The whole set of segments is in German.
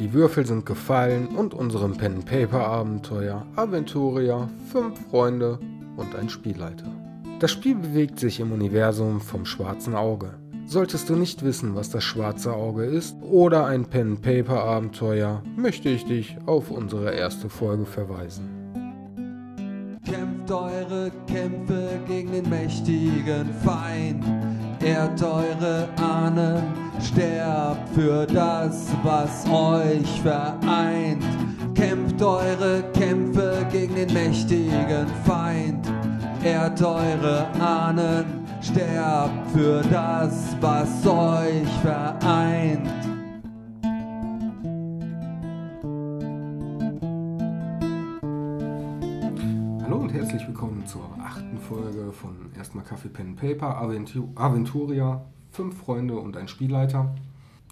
Die Würfel sind gefallen und unserem Pen-Paper-Abenteuer Aventuria, fünf Freunde und ein Spielleiter. Das Spiel bewegt sich im Universum vom schwarzen Auge. Solltest du nicht wissen, was das schwarze Auge ist oder ein Pen-Paper-Abenteuer, möchte ich dich auf unsere erste Folge verweisen. Kämpft eure Kämpfe gegen den mächtigen Feind. Ehrt eure Ahnen, sterbt für das, was euch vereint. Kämpft eure Kämpfe gegen den mächtigen Feind. Ehrt eure Ahnen, sterbt für das, was euch vereint. Hallo und herzlich willkommen zur achten Folge von erstmal Kaffee Pen Paper Aventu Aventuria, fünf Freunde und ein Spielleiter.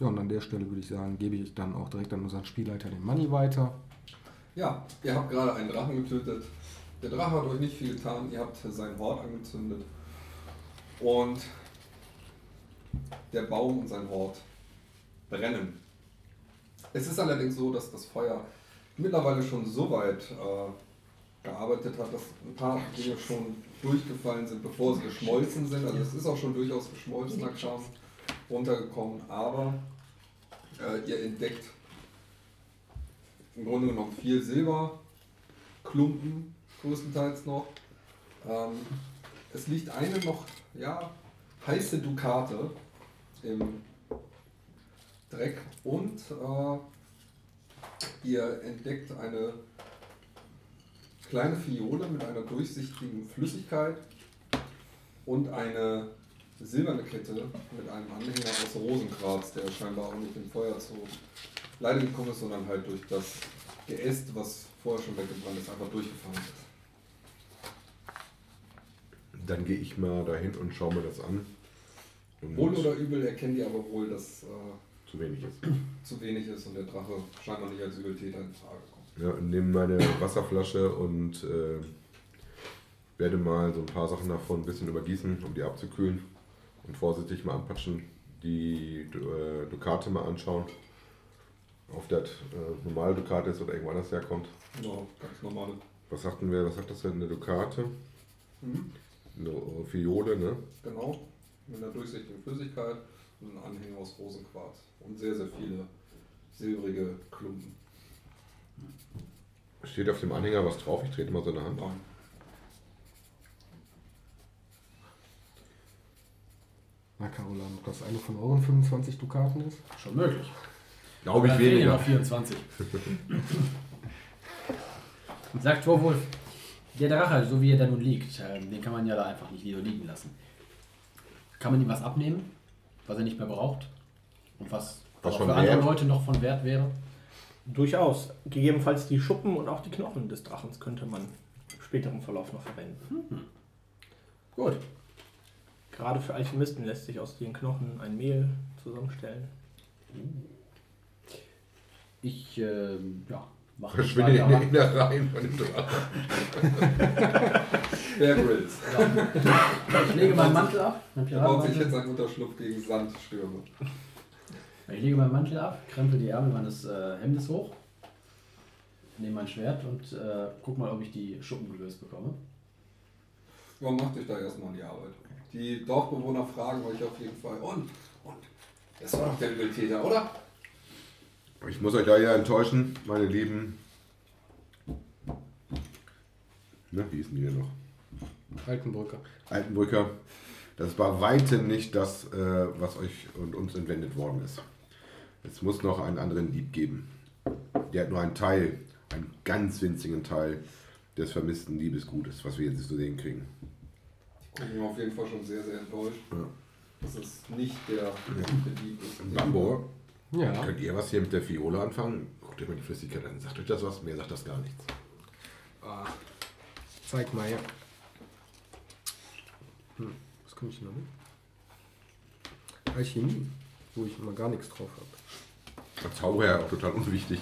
Ja, und an der Stelle würde ich sagen, gebe ich dann auch direkt an unseren Spielleiter den Money weiter. Ja, ihr habt gerade einen Drachen getötet. Der Drache hat euch nicht viel getan. Ihr habt seinen Hort angezündet. Und der Baum und sein Hort brennen. Es ist allerdings so, dass das Feuer mittlerweile schon so weit äh, gearbeitet hat, dass ein paar Dinge schon durchgefallen sind, bevor sie geschmolzen sind. Also es ist auch schon durchaus geschmolzener Kram runtergekommen, aber äh, ihr entdeckt im Grunde genommen viel Silberklumpen, größtenteils noch. Ähm, es liegt eine noch ja, heiße Dukate im Dreck und äh, ihr entdeckt eine kleine Fiole mit einer durchsichtigen Flüssigkeit und eine silberne Kette mit einem Anhänger aus Rosenkratz, der scheinbar auch nicht im Feuer zu Leiden gekommen ist, sondern halt durch das Geäst, was vorher schon weggebrannt ist, einfach durchgefahren ist. Dann gehe ich mal dahin und schaue mir das an. Und Wohl oder übel erkennen die aber wohl, dass äh, zu wenig ist. zu wenig ist und der Drache scheinbar nicht als Übeltäter in Frage kommt. Ja, und nehme meine Wasserflasche und äh, werde mal so ein paar Sachen davon ein bisschen übergießen, um die abzukühlen. Und vorsichtig mal anpatschen, die äh, Dukate mal anschauen. Auf der äh, normale Dukate ist oder irgendwo anders herkommt. Ja, ganz normale. Was sagten wir, was sagt das denn? Eine Dukate? Mhm. Eine Fiole, ne? Genau, mit einer durchsichtigen Flüssigkeit und einem Anhänger aus Rosenquarz. Und sehr, sehr viele silbrige Klumpen. Steht auf dem Anhänger was drauf? Ich trete mal so eine Hand. Nein. Na Carola, ob das eine von euren 25 Dukaten ist? Schon möglich. Glaube ich ja weniger. noch 24. Sagt Torwolf, der Drache, so wie er da nun liegt, ähm, den kann man ja da einfach nicht so liegen lassen. Kann man ihm was abnehmen, was er nicht mehr braucht? Und was, Was auch für andere Wert? Leute noch von Wert wäre? Durchaus. Gegebenenfalls die Schuppen und auch die Knochen des Drachens könnte man im späteren Verlauf noch verwenden. Gut. Gerade für Alchemisten lässt sich aus den Knochen ein Mehl zusammenstellen. Ich, ähm, ja, mache Verschwinde in den Innereien von dem Drachen. Bear Grylls. Ich lege meinen Mantel ab. Er baut sich jetzt einen Unterschlupf gegen Sandstürme. Ich lege meinen Mantel ab, krempel die Ärmel meines äh, Hemdes hoch, nehme mein Schwert und äh, guck mal, ob ich die Schuppen gelöst bekomme. Man macht euch da erstmal an die Arbeit. Die Dorfbewohner fragen euch auf jeden Fall. Und, und, das war doch der Übeltäter, oder? Ich muss euch da ja enttäuschen, meine Lieben. Ne, wie hießen die denn noch? Altenbrücke. Altenbrücker. Das war weitem nicht das, äh, was euch und uns entwendet worden ist. Es muss noch einen anderen Dieb geben. Der hat nur einen Teil, einen ganz winzigen Teil des vermissten Liebesgutes, was wir jetzt nicht zu sehen kriegen. Die gucken auf jeden Fall schon sehr, sehr enttäuscht. Ja. dass es nicht der Dieb ist. Bambo, Ja. könnt ihr was hier mit der Fiole anfangen? Guckt euch mal die Flüssigkeit an. Sagt euch das was? Mir sagt das gar nichts. Ah, zeig mal, ja. Hm, was kann ich noch mit? Alchemie, wo ich immer gar nichts drauf habe. Der Zauberer auch total unwichtig.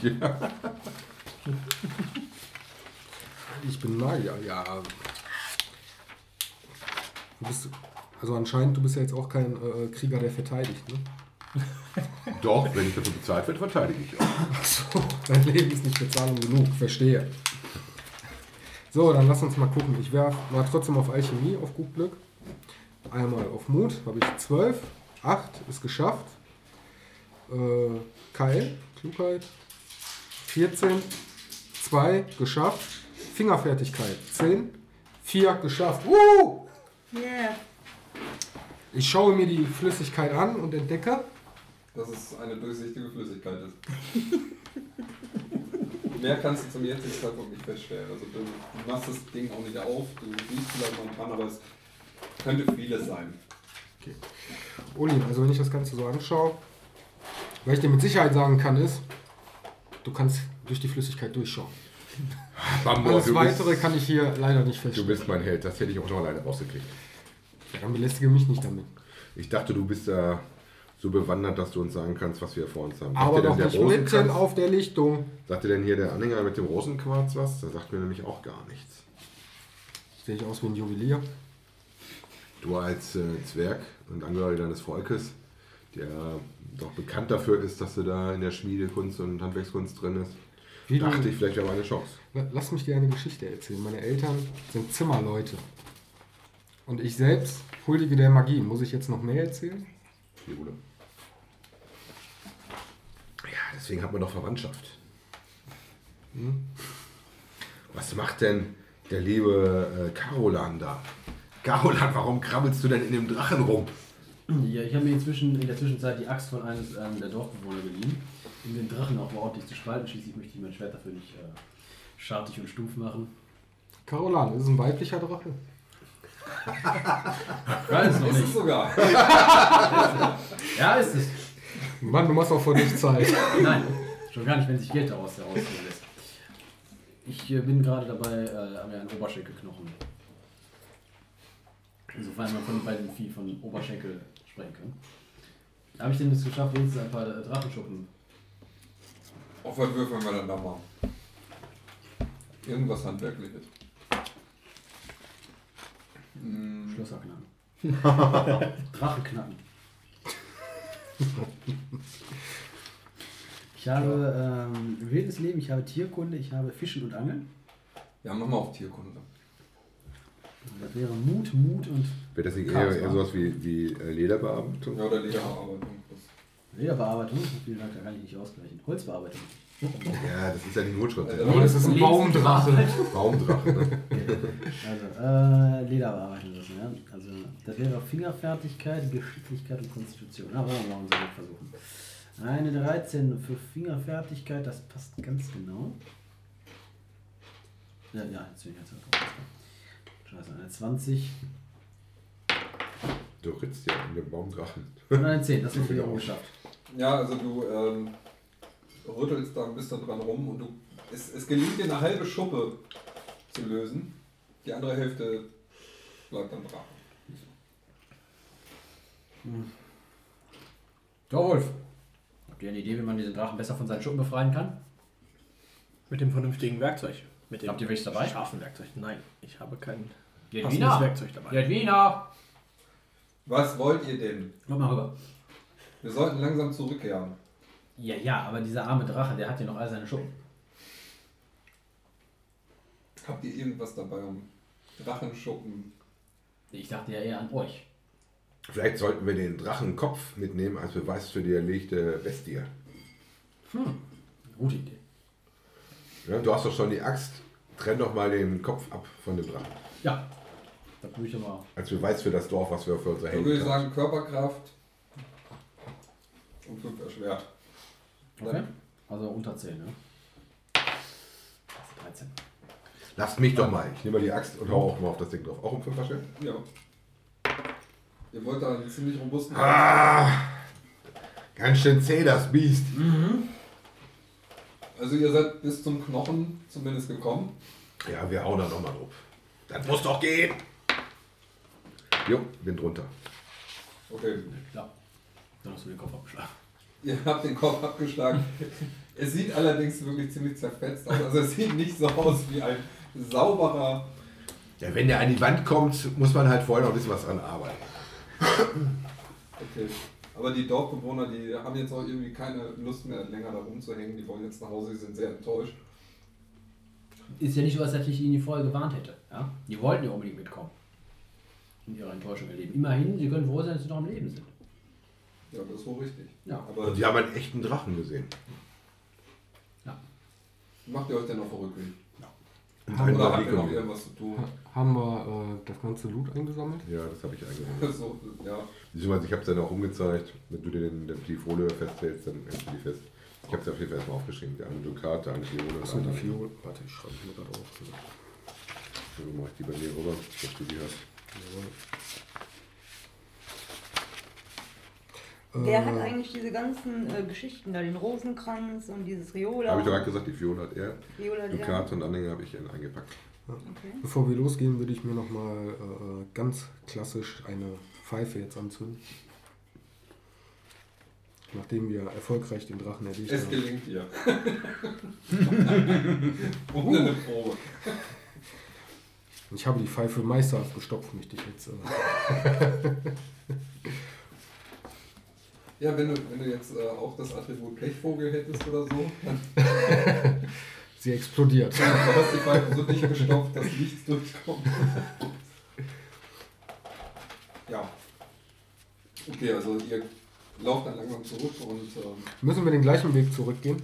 Ich bin Magier, ja. Du bist, also anscheinend, du bist ja jetzt auch kein äh, Krieger, der verteidigt, ne? Doch, wenn ich dafür bezahlt werde, verteidige ich auch. So, dein Leben ist nicht Bezahlung genug, verstehe. So, dann lass uns mal gucken. Ich werf mal trotzdem auf Alchemie, auf gut Glück. Einmal auf Mut, habe ich 12. 8 ist geschafft. Äh, Keil, Klugheit. 14. 2 geschafft. Fingerfertigkeit 10. 4 geschafft. Uh! Ich schaue mir die Flüssigkeit an und entdecke, dass es eine durchsichtige Flüssigkeit ist. Mehr kannst du zum jetzigen Zeitpunkt nicht feststellen. Also du, du machst das Ding auch nicht auf, du siehst vielleicht mal dran, aber es könnte vieles sein. Olin, also wenn ich das Ganze so anschaue, was ich dir mit Sicherheit sagen kann, ist, du kannst durch die Flüssigkeit durchschauen. Bambo, Alles du, Weitere bist, kann ich hier leider nicht du feststellen. bist mein Held. Das hätte ich auch schon alleine rausgekriegt. Ja, dann belästige mich nicht damit. Ich dachte, du bist da so bewandert, dass du uns sagen kannst, was wir vor uns haben. Aber Sagt doch nicht mitten auf der Lichtung. Sagt dir denn hier der Anhänger mit dem Rosenquarz was? Der sagt mir nämlich auch gar nichts. Sehe ich aus wie ein Juwelier. Du als äh, Zwerg und Angehöriger deines Volkes, der doch bekannt dafür ist, dass du da in der Schmiedekunst und Handwerkskunst drin ist, Wie du, dachte ich, vielleicht wäre eine Chance. lass mich dir eine Geschichte erzählen. Meine Eltern sind Zimmerleute. Und ich selbst huldige der Magie. Muss ich jetzt noch mehr erzählen? Bruder. Ja, deswegen hat man doch Verwandtschaft. Hm? Was macht denn der liebe äh, Carolan da? Carolan, warum krabbelst du denn in dem Drachen rum? Ja, ich habe mir inzwischen in der Zwischenzeit die Axt von eines ähm, der Dorfbewohner geliehen, um den Drachen auch mal ordentlich zu spalten. Schließlich möchte ich mein Schwert dafür nicht äh, schartig und stumpf machen. Carolan, das ist ein weiblicher Drache. Ja, ist noch Ist es nicht. sogar. Ja, ist es. Mann, du machst auch vor nicht Zeit. Nein, schon gar nicht, wenn sich Geld daraus herausholen lässt. Ich äh, bin gerade dabei, äh, an einen Oberschenkelknochen. Insofern man von beiden Vieh von Oberschenkel sprechen kann. Habe ich denn das geschafft, wenigstens ein paar äh, Drachenschuppen? Auf was würfeln wir dann da mal? Irgendwas Handwerkliches. Hm, Schlösser knacken. Drachen knacken. Ich habe ähm, wildes Leben, ich habe Tierkunde, ich habe Fischen und Angeln. Ja, mach mal auf Tierkunde. Das wäre Mut, Mut und Wäre das nicht eher, eher sowas wie, wie äh, Lederbearbeitung? Ja, oder Lederarbeitung. Das- Lederbearbeitung. Vielen Dank, da kann ich nicht ausgleichen. Holzbearbeitung. Ja, das ist ja nicht. Alter, Aber das ist ein Baumdrache. Baumdrache. Ne? Also, äh, Lederbearbeitung das, ja. Also, das wäre Fingerfertigkeit, Geschicklichkeit und Konstitution. Na, wollen wir mal versuchen. Eine 13 für Fingerfertigkeit, das passt ganz genau. Ja, ja, jetzt bin ich jetzt Scheiße, eine 20 Du ritzt ja in dem Baumdrachen. und eine 10, das ist wiederum geschafft. Ja, also du ähm, rüttelst da ein bisschen dran rum und du, es, es gelingt dir eine halbe Schuppe zu lösen. Die andere Hälfte bleibt am Drachen. Dorwolf, habt ihr eine Idee, wie man diesen Drachen besser von seinen Schuppen befreien kann? Mit dem vernünftigen Werkzeug. Mit dem Habt ihr welches dabei? scharfen Werkzeug. Nein, ich habe kein Geht passendes Wiener! Werkzeug dabei. Geht Wiener! Was wollt ihr denn? Komm mal rüber. Wir sollten langsam zurückkehren. Ja, ja, aber dieser arme Drache, der hat ja noch all seine Schuppen. Habt ihr irgendwas dabei, um Drachenschuppen? Ich dachte ja eher an euch. Vielleicht sollten wir den Drachenkopf mitnehmen als Beweis für die erlegte Bestie. Gute Idee. Ja, du hast doch schon die Axt. Trenn doch mal den Kopf ab von dem Drachen. Ja, da tue ich doch mal. Als Beweis für das Dorf, was wir für unsere Dann würde ich haben. sagen Körperkraft und 5 erschwert. Okay. Also unter 10, ne? Das ist 13. Lasst mich doch mal. Ich nehme mal die Axt und hau auch mal auf das Ding drauf. Auch um 5 Stellen? Ja. Ihr wollt da einen ziemlich robusten. Ah! Ganz schön zäh, das Biest. Also ihr seid bis zum Knochen zumindest gekommen. Ja, wir hauen da nochmal drauf. Das muss doch gehen. Jo, bin drunter. Okay. Klar. Dann hast du den Kopf abgeschlagen. Ihr habt den Kopf abgeschlagen. Es sieht allerdings wirklich ziemlich zerfetzt aus. Also es sieht nicht so aus wie ein sauberer. Ja, wenn der an die Wand kommt, muss man halt vorher noch ein bisschen was dran arbeiten. Okay. Aber die Dorfbewohner, die haben jetzt auch irgendwie keine Lust mehr, länger da rumzuhängen. Die wollen jetzt nach Hause, die sind sehr enttäuscht. Ist ja nicht so, als hätte ich ihnen vorher gewarnt hätte. Ja? Die wollten ja unbedingt mitkommen. In ihrer Enttäuschung erleben. Immerhin, sie können froh sein, dass sie noch am Leben sind. Ja, das ist wohl richtig. Ja. Aber Und die haben einen echten Drachen gesehen. macht ihr euch denn Rückweg? Und einen Oder ihr noch irgendwas zu tun? Ha- Haben wir äh, das ganze Loot eingesammelt? Ja, das habe ich eingebaut. so, ja. Beziehungsweise ich habe es dann auch umgezeigt. Wenn du dir den, den, die Folie festhältst, dann hältst du die fest. Ich habe es auf jeden Fall erstmal aufgeschrieben. Der eine Dukat, der eine Fiole. Achso, die andere- Fiole. Warte, ich schreibe mir gerade auf. So mache ich die bei mir rüber, dass du die hast. Wer Äh, hat eigentlich diese ganzen äh, Geschichten da, den Rosenkranz und dieses Riola? Habe ich doch gerade gesagt, die Fiole hat er. Der- Dukat und Anhänger habe ich in eingepackt. Okay. Bevor wir losgehen, würde ich mir nochmal äh, ganz klassisch eine Pfeife jetzt anzünden. Nachdem wir erfolgreich den Drachen erlegt Es haben. gelingt dir. Ohne eine Probe. Ich habe die Pfeife meisterhaft gestopft, möchte ich jetzt. Ja, wenn du, wenn du jetzt äh, auch das Attribut Pechvogel hättest oder so, dann sie explodiert. du hast die Pfeife so dicht gestopft, dass nichts durchkommt. Ja. Okay, also ihr lauft dann langsam zurück und ähm, Müssen wir den gleichen Weg zurückgehen?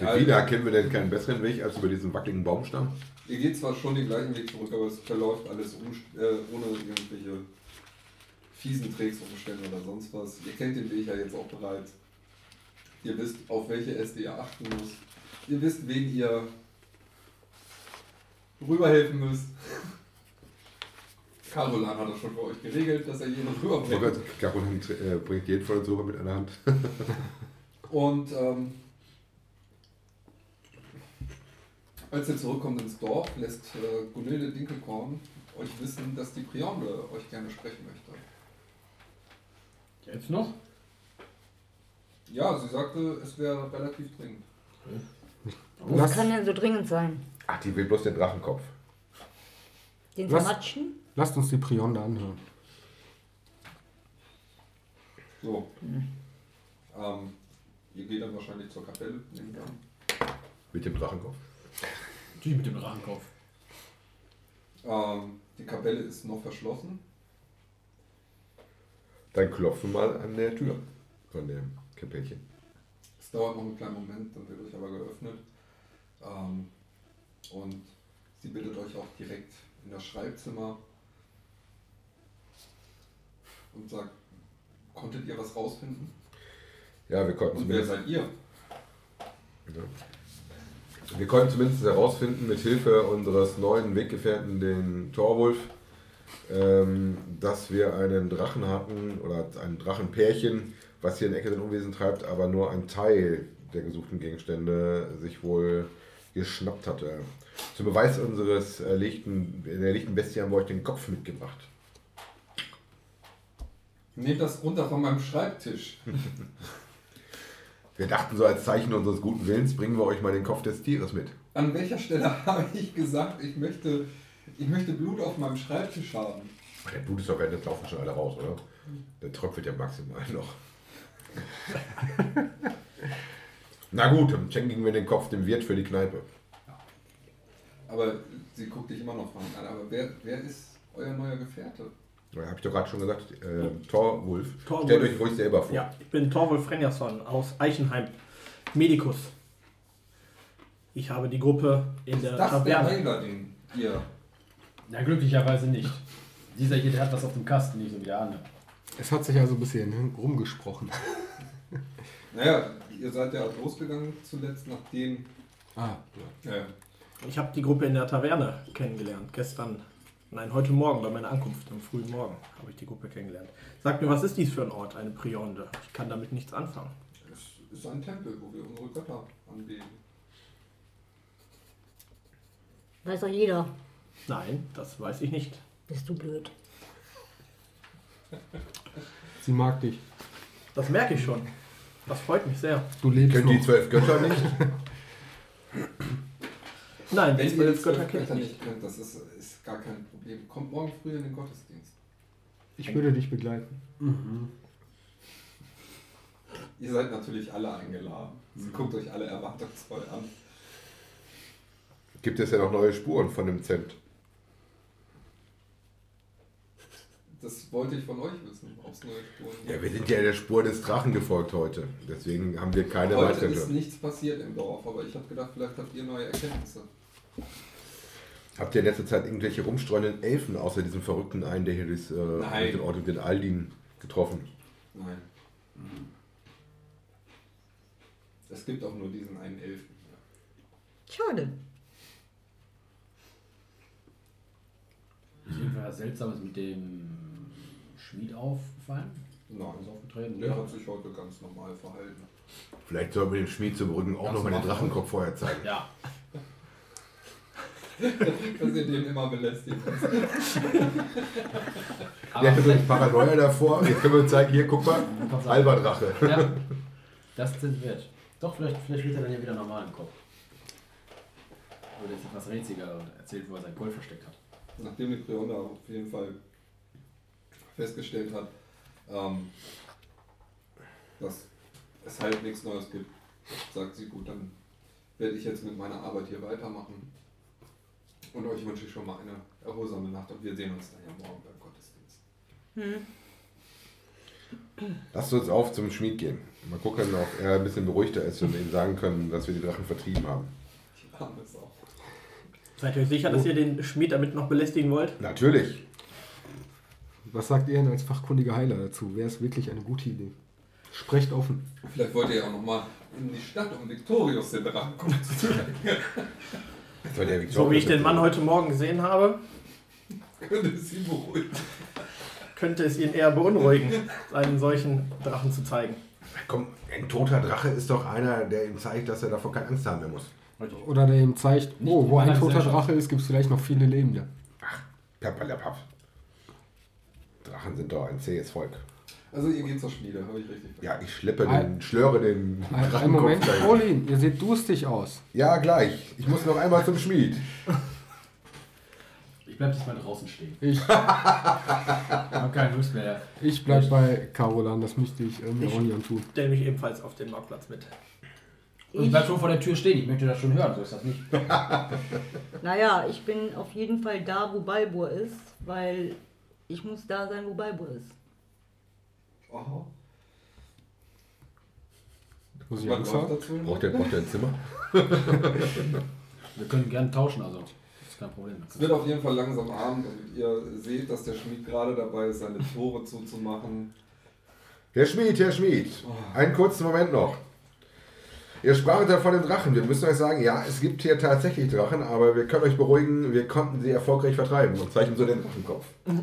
Ja, Wie, da kennen wir denn keinen besseren Weg als über diesen wackeligen Baumstamm? ihr geht zwar schon den gleichen Weg zurück, aber es verläuft alles um, äh, ohne irgendwelche fiesen Trägsumstände oder sonst was. Ihr kennt den Weg ja jetzt auch bereits. Ihr wisst, auf welche Äste ihr achten müsst. Ihr wisst, wen ihr rüberhelfen müsst. Carolan hat das schon für euch geregelt, dass er jeden rüberbringt. Caroline äh, bringt jeden von uns rüber mit einer Hand. Und ähm, als ihr zurückkommt ins Dorf, lässt äh, Gunilde Dinkelkorn euch wissen, dass die Prionde euch gerne sprechen möchte. Jetzt noch? Ja, sie sagte, es wäre relativ dringend. Was kann denn so dringend sein? Ach, die will bloß den Drachenkopf. Den Was? zermatschen? Lasst uns die Prionde anhören. So. Ähm, ihr geht dann wahrscheinlich zur Kapelle. Mit dem Drachenkopf. Die mit dem Drachenkopf. Ähm, die Kapelle ist noch verschlossen. Dann klopfen wir mal an der Tür von dem Kapellchen. Es dauert noch einen kleinen Moment, dann wird euch aber geöffnet. Ähm, und sie bittet euch auch direkt in das Schreibzimmer und sagt, konntet ihr was rausfinden? Ja, wir konnten Und wer zumindest, seid ihr? wir konnten zumindest herausfinden, mit Hilfe unseres neuen Weggefährten, den Torwulf, ähm, dass wir einen Drachen hatten oder ein Drachenpärchen, was hier in Ecke den Unwesen treibt, aber nur ein Teil der gesuchten Gegenstände sich wohl geschnappt hatte. Zum Beweis unseres erlegten, der erlegten Bestie haben wir euch den Kopf mitgebracht. Nehmt das runter von meinem Schreibtisch. Wir dachten so als Zeichen unseres guten Willens bringen wir euch mal den Kopf des Tieres mit. An welcher Stelle habe ich gesagt, ich möchte, ich möchte Blut auf meinem Schreibtisch haben? Der Blut ist doch während des Laufens schon alle raus, oder? Der tröpfelt ja maximal noch. Na gut, dann schenken wir den Kopf dem Wirt für die Kneipe. Aber sie guckt dich immer noch an. Aber wer, wer ist euer neuer Gefährte? Ja, Hab ich doch gerade schon gesagt, äh, Torwulf. Torwulf. Stellt euch ruhig selber vor. Ja, ich bin Torwolf Frenjason aus Eichenheim, Medikus. Ich habe die Gruppe in Ist der das der Taverne. Heiler, den ihr... Na, glücklicherweise nicht. Dieser hier, der hat was auf dem Kasten, nicht so wie der andere. Es hat sich also ein bisschen rumgesprochen. Naja, ihr seid ja losgegangen zuletzt, nachdem... Ah, ja. Ja, Ich habe die Gruppe in der Taverne kennengelernt. Gestern, nein, heute Morgen bei meiner Ankunft, am frühen Morgen, habe ich die Gruppe kennengelernt. Sagt mir, was ist dies für ein Ort, eine Prionde? Ich kann damit nichts anfangen. es ist ein Tempel, wo wir unsere Götter anbeten. Weiß doch jeder. Nein, das weiß ich nicht. Bist du blöd. Sie mag dich. Das merke ich schon. Das freut mich sehr. Du lebst Kennt die zwölf Götter nicht? Nein, Wenn die zwölf die Götter Götter nicht. kennt, das ist, ist gar kein Problem. Kommt morgen früh in den Gottesdienst. Ich würde dich begleiten. Ihr seid natürlich alle eingeladen. Also guckt euch alle erwartungsvoll an. Gibt es ja noch neue Spuren von dem Zent? Das wollte ich von euch wissen, ob es neue Spuren gibt. Ja, wir sind ja der Spur des Drachen gefolgt heute. Deswegen haben wir keine Heute weiteren. ist nichts passiert im Dorf, aber ich habe gedacht, vielleicht habt ihr neue Erkenntnisse. Habt ihr in letzter Zeit irgendwelche rumstreunenden Elfen außer diesem verrückten einen, der hier das, äh, den Ort den Aldin getroffen? Nein. Es gibt auch nur diesen einen Elfen. Schade. Ist irgendwas Seltsames mit dem Schmied aufgefallen? Nein. Ist aufgetreten? Der hat sich heute ganz normal verhalten. Vielleicht sollten wir dem Schmied zu beruhigen auch Ganz noch mal den normal. Drachenkopf vorher zeigen. Ja. Dass ihr den immer belästigt. Aber so vielleicht, Paranoia davor. Jetzt können wir zeigen, hier, guck mal, halber Drache. ja, das es wert. Doch, vielleicht, vielleicht wird er dann ja wieder normal im Kopf. Oder ist etwas rätsiger und erzählt, wo er sein Gold versteckt hat. Nachdem die Prionda auf jeden Fall festgestellt hat, ähm, dass es halt nichts Neues gibt, sagt sie, gut, dann werde ich jetzt mit meiner Arbeit hier weitermachen. Und euch wünsche ich schon mal eine erholsame Nacht und wir sehen uns dann ja morgen beim Gottesdienst. Hm. Lasst uns auf zum Schmied gehen. Mal gucken, ob er ein bisschen beruhigter ist und ihm sagen können, dass wir die Drachen vertrieben haben. Die Arme ist auch. Seid ihr euch sicher, dass ihr den Schmied damit noch belästigen wollt? Natürlich. Was sagt ihr denn als fachkundiger Heiler dazu? Wäre es wirklich eine gute Idee? Sprecht offen. Vielleicht wollt ihr ja auch nochmal in die Stadt, um Victorius den Drachenkopf zu zeigen. So wie ich den Mann heute Morgen gesehen habe, Könnte es ihn beruhigen. könnte es ihn eher beunruhigen, einen solchen Drachen zu zeigen. Komm, ein toter Drache ist doch einer, der ihm zeigt, dass er davor keine Angst haben mehr muss. Oder der ihm zeigt, oh, wo ein toter. Drache ist, gibt es vielleicht noch viele Lebende. Pappalapapp. Drachen sind doch ein zähes Volk. Also ihr geht zur Schmiede, habe ich richtig Ja, ich schleppe Ein- den, schlöre den Ein, ein Drachenkopf Moment. Pauline, ihr seht durstig aus. Ja, gleich. Ich muss noch einmal zum Schmied. Ich bleib diesmal draußen stehen. Ich, Ich habe keine Lust mehr. ich bleib bei Carolan, das müsste ich mir auch nie antun. Stell mich ebenfalls auf den Marktplatz mit. Und ich bleib schon vor der Tür stehen. Ich möchte das schon hören. So ist das nicht. Naja, ich bin auf jeden Fall da, wo Balbur ist, weil ich muss da sein, wo Balbur ist. Aha. Muss ich Was Angst haben? dazu? Braucht der, braucht der ein Zimmer? Wir können gerne tauschen, also. Das ist kein Problem. Es wird auf jeden Fall langsam Abend und ihr seht, dass der Schmied gerade dabei ist, seine Tore zuzumachen. Herr Schmied, Herr Schmied. Einen kurzen Moment noch. Ihr sprachet ja von den Drachen. Wir müssen euch sagen, ja, es gibt hier tatsächlich Drachen, aber wir können euch beruhigen, wir konnten sie erfolgreich vertreiben und zeichnen so den Drachenkopf.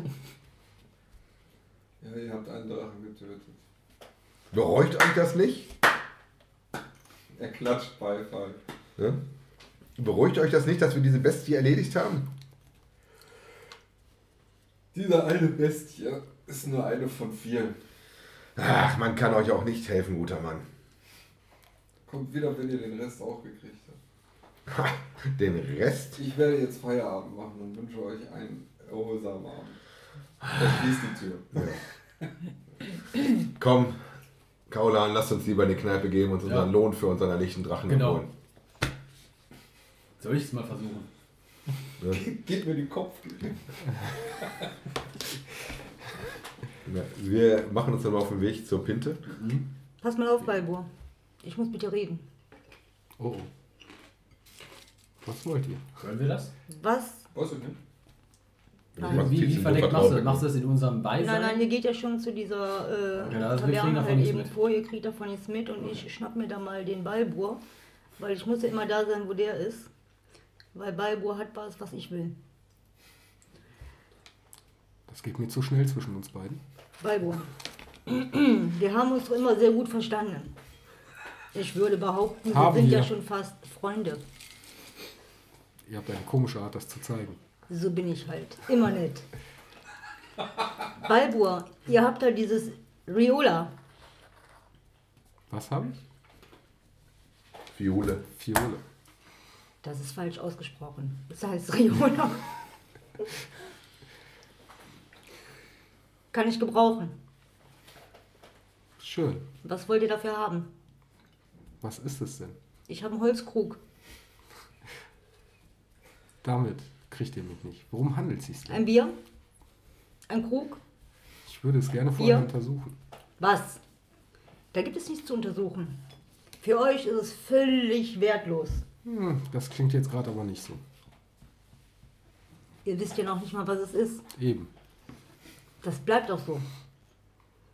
Ja, ihr habt einen Drachen getötet. Bereut euch das nicht? Er klatscht Beifall. Ja? Beruhigt euch das nicht, dass wir diese Bestie erledigt haben? Diese eine Bestie ist nur eine von vielen. Ach, man kann euch auch nicht helfen, guter Mann. Kommt wieder, wenn ihr den Rest auch gekriegt habt. Ha, den Rest? Ich werde jetzt Feierabend machen und wünsche euch einen erholsamen Abend. Verschließt die Tür. Komm, Kaulan, lasst uns lieber in die Kneipe gehen und unseren Ja. Lohn für unseren erlegten Drachen Genau. holen. Soll ich es mal versuchen? Ne? Geht mir den Kopf. Ja, Wir machen uns dann mal auf den Weg zur Pinte. Pass mal auf, Balbur. Ich muss mit dir reden. Oh. oh. Was wollt ihr? Hören wir das? Was? Ich nicht. Nein. Wie, verdeckt machst du Machst du das in unserem Beisein? Nein, nein, ihr geht ja schon zu dieser äh, Genau, also wir kriegen Taverne davon halt eben mit. vor, ihr kriegt davon nichts mit und ich schnapp mir da mal den Balbur, weil ich muss ja immer da sein, wo der ist. Weil Balbur hat was, was ich will. Das geht mir zu schnell zwischen uns beiden. Balbur. Wir haben uns doch immer sehr gut verstanden. Ich würde behaupten, wir Haben sind ja wir. schon fast Freunde. Ihr habt eine komische Art, das zu zeigen. So bin ich halt. Immer nett. Balbur, ihr habt da dieses Riola. Was habe ich? Fiole. Fiole. Das ist falsch ausgesprochen. Das heißt Riola. Kann ich gebrauchen. schön. Was wollt ihr dafür haben? Was ist es denn? Ich habe einen Holzkrug. Damit kriegt ihr mich nicht. Worum handelt es sich denn? Ein Bier? Ein Krug? Ich würde es gerne vorher Bier? untersuchen. Was? Da gibt es nichts zu untersuchen. Für euch ist es völlig wertlos. Hm, das klingt jetzt gerade aber nicht so. Ihr wisst ja noch nicht mal, was es ist. Eben. Das bleibt auch so.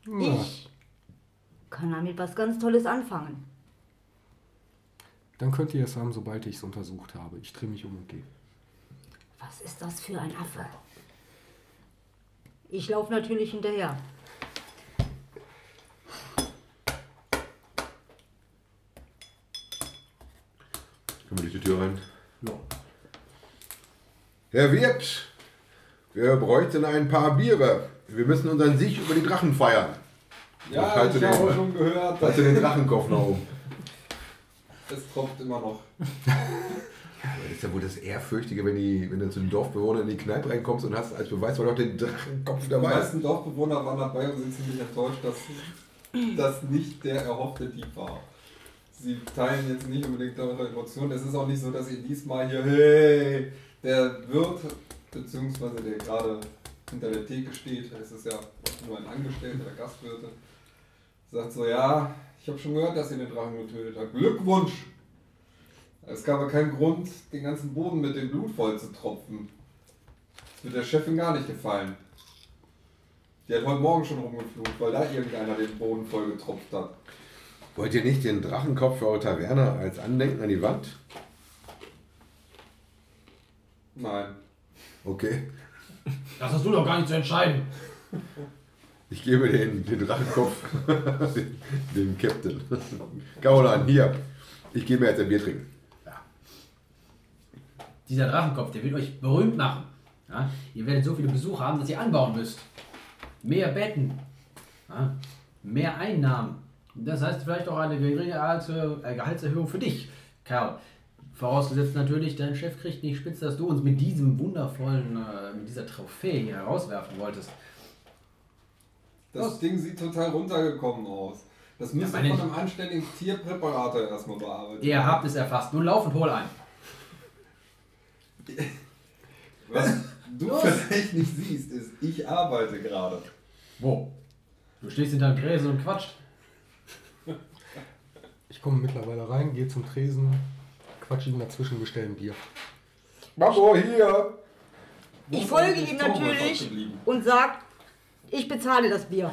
Ja. Ich kann damit was ganz Tolles anfangen. Dann könnt ihr es haben, sobald ich es untersucht habe. Ich drehe mich um und gehe. Was ist das für ein Affe? Ich laufe natürlich hinterher. Können wir durch die Tür rein? Ja. Herr Wirt, wir bräuchten ein paar Biere. Wir müssen unseren Sieg über die Drachen feiern. Ja, halte ich den- habe schon gehört, Halte den Drachenkopf nach oben. es tropft immer noch. Das ist ja wohl das Ehrfürchtige, wenn, die, wenn du zu den Dorfbewohnern in die Kneipe reinkommst und hast als Beweis mal noch den Drachenkopf Die dabei. meisten Dorfbewohner waren dabei und sind ziemlich enttäuscht, dass das nicht der erhoffte Dieb war. Sie teilen jetzt nicht unbedingt eure Emotionen. Es ist auch nicht so, dass ihr diesmal hier, hey, der Wirt, beziehungsweise der gerade hinter der Theke steht, es ist ja nur ein Angestellter, der Gastwirte, sagt so, ja, ich habe schon gehört, dass ihr den Drachen getötet habt. Glückwunsch! Es gab aber keinen Grund, den ganzen Boden mit dem Blut voll zu tropfen. Das wird der Chefin gar nicht gefallen. Die hat heute Morgen schon rumgeflucht, weil da irgendeiner den Boden voll getropft hat. Wollt ihr nicht den Drachenkopf für eure Taverne als Andenken an die Wand? Nein. Okay. Das hast du doch gar nicht zu entscheiden. Ich gebe den, den Drachenkopf dem, Captain. Gaulan, hier. Ich gehe mir jetzt ein Bier trinken. Dieser Drachenkopf, der wird euch berühmt machen. Ja? Ihr werdet so viele Besucher haben, dass ihr anbauen müsst. Mehr Betten. Ja? Mehr Einnahmen. Das heißt vielleicht auch eine geringe Gehaltserhöhung äh, Gehaltserhöhung für dich, Karl. Vorausgesetzt natürlich, dein Chef kriegt nicht spitz, dass du uns mit diesem wundervollen, äh, mit dieser Trophäe hier herauswerfen wolltest. Das Was? Ding sieht total runtergekommen aus. Das müsste meine von einem anständigen Tierpräparator erstmal bearbeitet Ihr habt es erfasst. Nun lauf und hol ein. Was du Los. vielleicht nicht siehst, ist, ich arbeite gerade. Wo? Du stehst hinter dem Gräse und quatscht. Ich komme mittlerweile rein, gehe zum Tresen, quatsch ihm dazwischen, bestelle ein Bier. Mamo, hier! Wo Ich folge ihm Thomas natürlich abgeblieben? und sag, ich bezahle das Bier.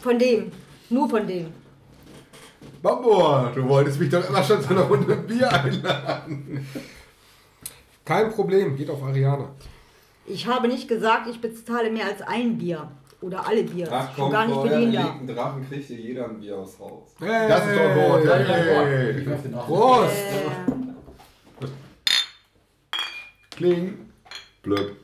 Von dem. Nur von dem. Mamo, du wolltest mich doch immer schon zu einer Runde Bier einladen. Kein Problem, geht auf Ariane. Ich habe nicht gesagt, ich bezahle mehr als ein Bier. Oder alle Bier. Ach Schon komm, gar nicht für den da. Drachen kriegt hier jeder ein Bier aus Haus. Das ist doch ein Wort. Ich Hey. den auf. Prost! Äh, Kling. Blöd.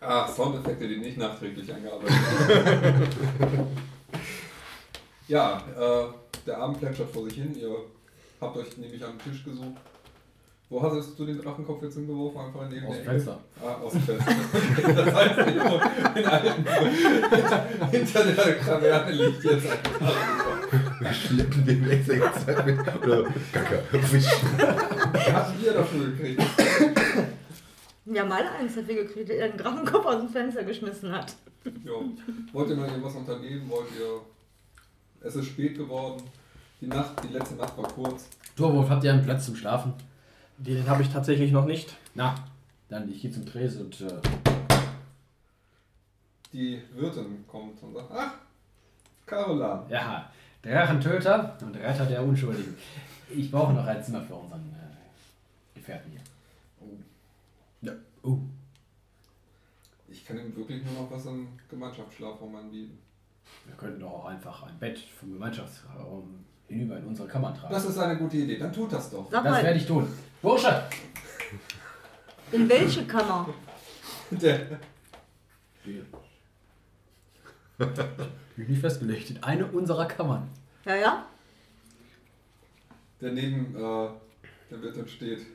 Ach, Soundeffekte, die nicht nachträglich eingearbeitet werden. ja, äh, der Abend plätschert vor sich hin. Ihr habt euch nämlich am Tisch gesucht. Wo hast du den Drachenkopf jetzt hingeworfen? Einfach neben Aus dem? Fenster. Ah, aus dem Fenster. das heißt, in alten, hinter, hinter der Kaverne liegt jetzt ein Drachenkopf. Wir schleppen den ganze Zeit mit. Oder Kacke. Wer hat Bier dafür gekriegt? ja, mal eins hat wir gekriegt, der den Drachenkopf aus dem Fenster geschmissen hat. Jo. Wollt ihr noch irgendwas unternehmen? Wollt ihr... Es ist spät geworden. Die Nacht, die letzte Nacht war kurz. Torwolf, habt ihr einen Platz zum Schlafen? Den habe ich tatsächlich noch nicht. Na, dann ich gehe zum Tresen und äh, Die Wirtin kommt und sagt, ach, Carola. ja, Drachentöter und Retter der Unschuldigen. Ich brauche noch ein Zimmer für unseren äh, Gefährten hier. Oh, Ja. Oh. ich kann ihm wirklich nur noch was im Gemeinschaftsschlafraum anbieten. Wir könnten doch auch einfach ein Bett vom Gemeinschaftsraum hinüber in unsere Kammer tragen. Das ist eine gute Idee, dann tut das doch. Sag Das mal, werde ich tun. Bursche! in welche Kammer? Der, Hier. Bin nicht festgelegt. In eine unserer Kammern. Ja, ja? der neben äh, der Wirtin steht,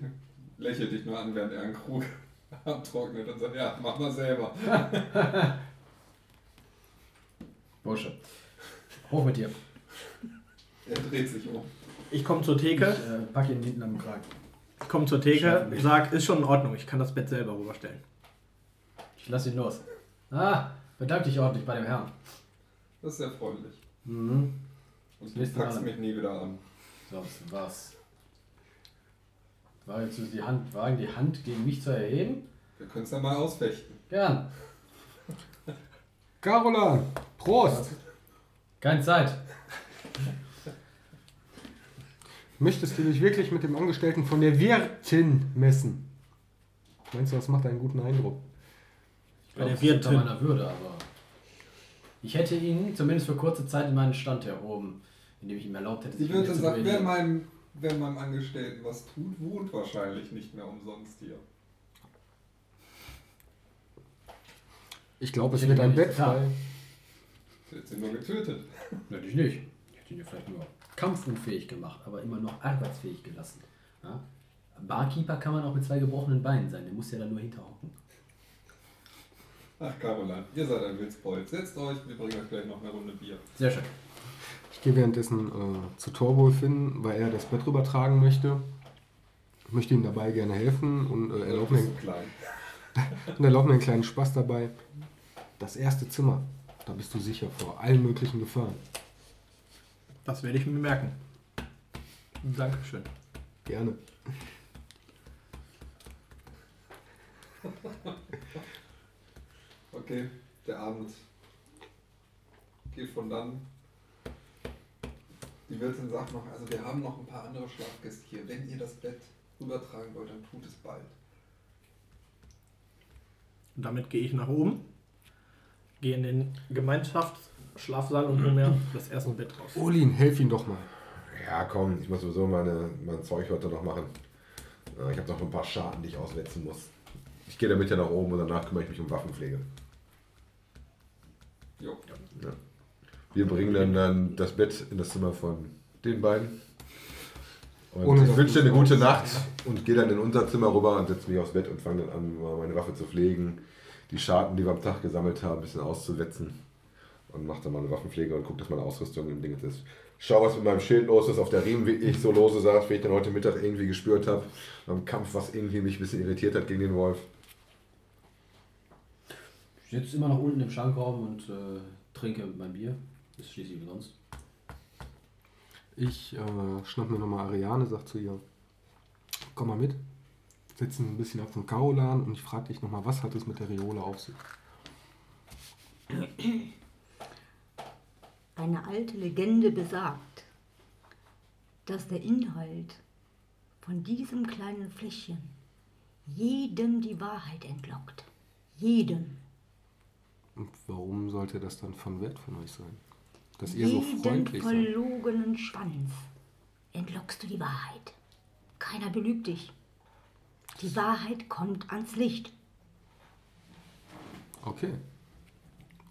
lächelt dich nur an, während er einen Krug abtrocknet und sagt, ja, mach mal selber. Bursche. Hoch mit dir. Er dreht sich um. Ich komme zur Ich Theke, äh, pack ihn hinten am Kragen. ich komme zur Theke, sag, ist schon in Ordnung, ich kann das Bett selber rüberstellen. Ich lass ihn los. Ah, bedank dich ordentlich bei dem Herrn. Das ist sehr freundlich. Mhm. Und Das du packst Mal. mich nie wieder an. So, was? War jetzt die Hand, wagen die Hand gegen mich zu erheben? Wir können es ja mal ausfechten. Gern. Carolan, Prost! Keine Zeit. Möchtest du dich wirklich mit dem Angestellten von der Wirtin messen? Meinst du, das macht einen guten Eindruck? Ich glaube, der Wirtin. meiner Würde, aber ich hätte ihn zumindest für kurze Zeit in meinen Stand erhoben, indem ich ihm erlaubt hätte, sich Wirtin zu sagt, wer meinem, wer meinem Angestellten was tut, wohnt wahrscheinlich nicht mehr umsonst hier. Ich glaube, es Ich wird ein Bett frei. Hat sie nur getötet. Natürlich nicht. Ich hätte ihn ja vielleicht nur kampfunfähig gemacht, aber immer noch arbeitsfähig gelassen. Ja? Barkeeper kann man auch mit zwei gebrochenen Beinen sein, der muss ja dann nur hinterhocken. Ach, Caroline, ihr seid ein Witzbold. Setzt euch, wir bringen euch gleich noch eine Runde Bier. Sehr schön. Ich gehe währenddessen äh, zu Torwohl hin, weil er das Bett rübertragen möchte. Ich möchte ihm dabei gerne helfen und äh, erlaube mir, so klein. und erlaub mir einen kleinen Spaß dabei. Das erste Zimmer, da bist du sicher vor allen möglichen Gefahren. Das werde ich mir merken. Dankeschön. Gerne. Okay, der Abend geht von dann. Die Wirtin sagt noch, also wir haben noch ein paar andere Schlafgäste hier. Wenn ihr das Bett rübertragen wollt, dann tut es bald. Und damit gehe ich nach oben, gehe in den Gemeinschaftsschlafsaal und hole mir das erste Bett raus. Olin, helf ihm doch mal. Ja, komm, ich muss sowieso meine, mein Zeug heute noch machen. Äh, Ich habe noch ein paar Schaden, die ich auswetzen muss. Ich gehe damit ja nach oben und danach kümmere ich mich um Waffenpflege. Jo. Wir bringen dann, dann das Bett in das Zimmer von den beiden. Und Ohne ich wünsche dir eine gute Nacht und gehe dann in unser Zimmer rüber und setze mich aufs Bett und fange dann an, mal meine Waffe zu pflegen, die Schaden, die wir am Tag gesammelt haben, ein bisschen auszuwetzen und mache dann meine Waffenpflege und gucke, dass meine Ausrüstung im Ding ist. Schau, was mit meinem Schild los ist, auf der Riemen, wie ich so lose saß, wie ich dann heute Mittag irgendwie gespürt habe, beim Kampf, was irgendwie mich ein bisschen irritiert hat gegen den Wolf. Ich sitze immer noch unten im Schankraum und äh, trinke mein Bier. Ist schließlich umsonst. Ich äh, schnapp mir nochmal Ariane, sag zu ihr, komm mal mit. Sitzen ein bisschen auf dem Kaulan und ich frage dich nochmal, was hat es mit der Riole auf sich? Eine alte Legende besagt, dass der Inhalt von diesem kleinen Fläschchen jedem die Wahrheit entlockt. Jedem. Und warum sollte das dann von Wert von euch sein? Dass ihr so freundlich seid. verlogenen Schwanz entlockst du die Wahrheit. Keiner belügt dich. Die Wahrheit kommt ans Licht. Okay.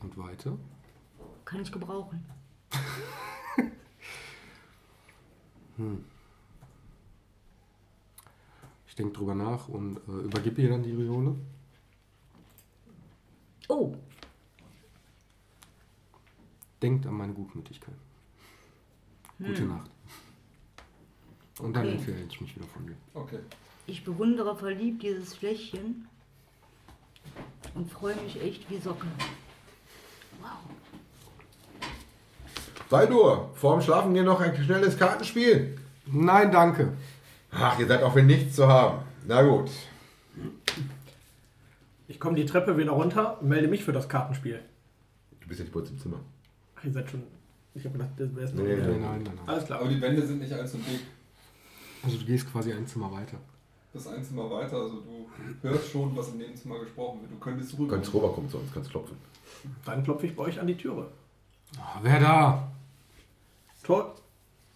Und weiter? Kann ich gebrauchen. Ich denke drüber nach und äh, übergib ihr dann die Riole. Oh, Denkt an meine Gutmütigkeit. Gute Nacht. Und dann Okay. entferne ich mich wieder von dir. Okay. Ich bewundere verliebt dieses Fläschchen und freue mich echt wie Socke. Wow. Baldur, vorm Schlafen gehen noch ein schnelles Kartenspiel. Nein, danke. Ach, ihr seid auch für nichts zu haben. Na gut. Ich komme die Treppe wieder runter und melde mich für das Kartenspiel. Du bist ja nicht bei uns im Zimmer. Ach, ihr seid schon. Ich habe gedacht, das wäre es noch. Nee, Nein, nein, nein, nein. Alles klar. Aber die Wände sind nicht allzu dick. Also du gehst quasi ein Zimmer weiter. Das ein Zimmer weiter, also du hörst schon, was in dem Zimmer gesprochen wird. Du könntest Du rüber. kannst rüberkommen zu uns, kannst klopfen. Dann klopfe ich bei euch an die Türe. Ah, wer da? Tor,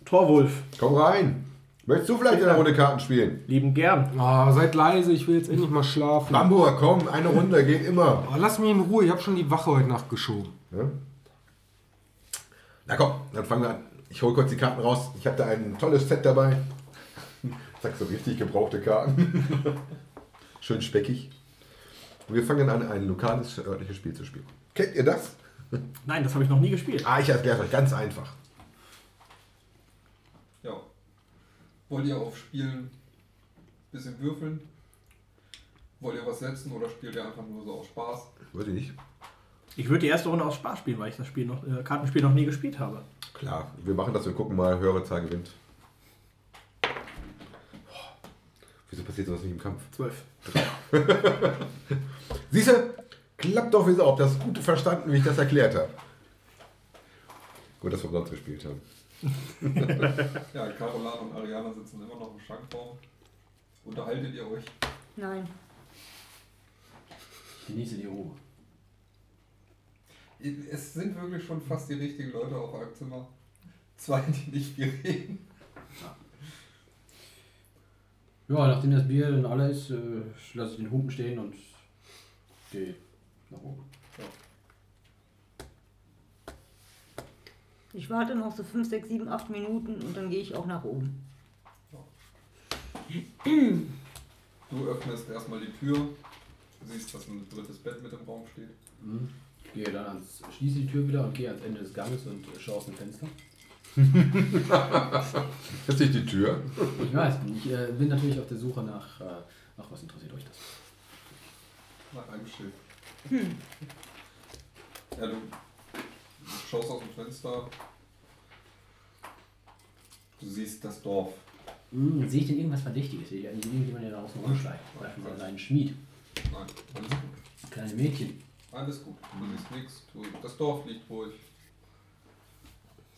Torwulf, Komm rein. Möchtest du vielleicht eine Runde Karten spielen? lieben gern. Ah, seid leise, ich will jetzt endlich mal schlafen. Bambur, komm, eine Runde, geht immer. Ah, lass mich in Ruhe, ich habe schon die Wache heute Nacht geschoben. Ja? Na komm, dann fangen wir an. Ich hole kurz die Karten raus. Ich habe da ein tolles Set dabei. Zack, so richtig gebrauchte Karten. Schön speckig. Und wir fangen an, ein lokales örtliches Spiel zu spielen. Kennt ihr das? Nein, das habe ich noch nie gespielt. Ah, ich erkläre es euch ganz einfach. Ja. Wollt ihr auf Spielen ein bisschen würfeln? Wollt ihr was setzen oder spielt ihr einfach nur so aus Spaß? Weiß ich nicht. Ich würde die erste Runde aus Spaß spielen, weil ich das Spiel noch, äh, Kartenspiel noch nie gespielt habe. Klar, wir machen das, wir gucken mal, höhere Zahl gewinnt. Boah, Wieso passiert sowas nicht im Kampf? Zwölf. Siehst du, klappt doch wie Sau. Das ist gut verstanden, wie ich das erklärt habe. Gut, dass wir umsonst gespielt haben. Ja, Carolan und Ariana sitzen immer noch im Schrankraum. Unterhaltet ihr euch? Nein. Genieße die Ruhe. Es sind wirklich schon fast die richtigen Leute auf eurem Zimmer. Zwei, die nicht viel reden. Ja, nachdem das Bier dann alle ist, äh, lasse ich den Humpen stehen und gehe nach oben. Ich warte noch so 5, 6, 7, 8 Minuten und dann gehe ich auch nach oben. Du öffnest erstmal die Tür. Du siehst, dass ein drittes Bett mit im Raum steht. Mhm. Ich gehe dann ans, schließe die Tür wieder und gehe ans Ende des Ganges und schaue aus dem Fenster. Jetzt nicht die Tür. Ich weiß, ich äh, bin natürlich auf der Suche nach, äh, nach was interessiert euch das. Nach einem Schiff. Ja, du schaust aus dem Fenster. Du siehst das Dorf. Hm, sehe ich denn irgendwas Verdächtiges? Sehe ich eigentlich irgendjemand, der da außen rumschleicht? Beispielsweise einen Schmied, Nein, alles gut. kleine Mädchen. Alles gut. Du siehst nichts. Das Dorf liegt ruhig.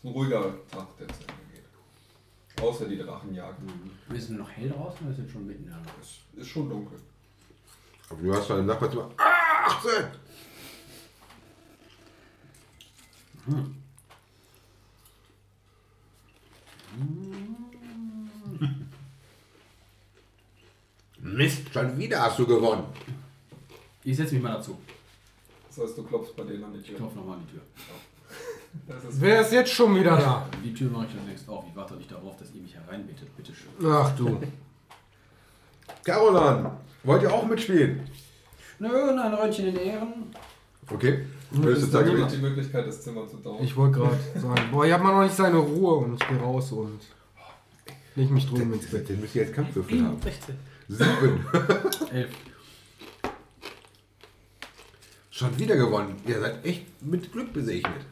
Ist ein ruhiger Tag, der zu Ende geht. Außer die Drachenjagd. Hm. Ist es noch hell draußen oder ist es schon mitten in der Nacht? Es ist schon dunkel. Aber du hast schon im Nachbarzimmer. Ah, 18! Mist, schon wieder hast du gewonnen. Ich setze mich mal dazu. Das heißt, du klopfst bei denen an die Ich Tür. klopfe nochmal an die Tür. Das ist Wer ist jetzt schon wieder da? Die Tür mache ich dann längst auf. Ich warte nicht darauf, dass ihr mich hereinbittet. Bitte schön. Ach du. Carolan, wollt ihr auch mitspielen? Nö, ein Röntchen in Ehren. Okay. Höchste ist gewinnt. die Möglichkeit, das Zimmer zu tauschen. Ich wollte gerade sagen, boah, ich hab mal noch nicht seine Ruhe und ich gehe raus und leg mich drüben ins Bett. Den müsst ihr jetzt Kampfwürfel haben. 16. Sieben. Elf. Schon wieder gewonnen. Ihr seid echt mit Glück besegnet.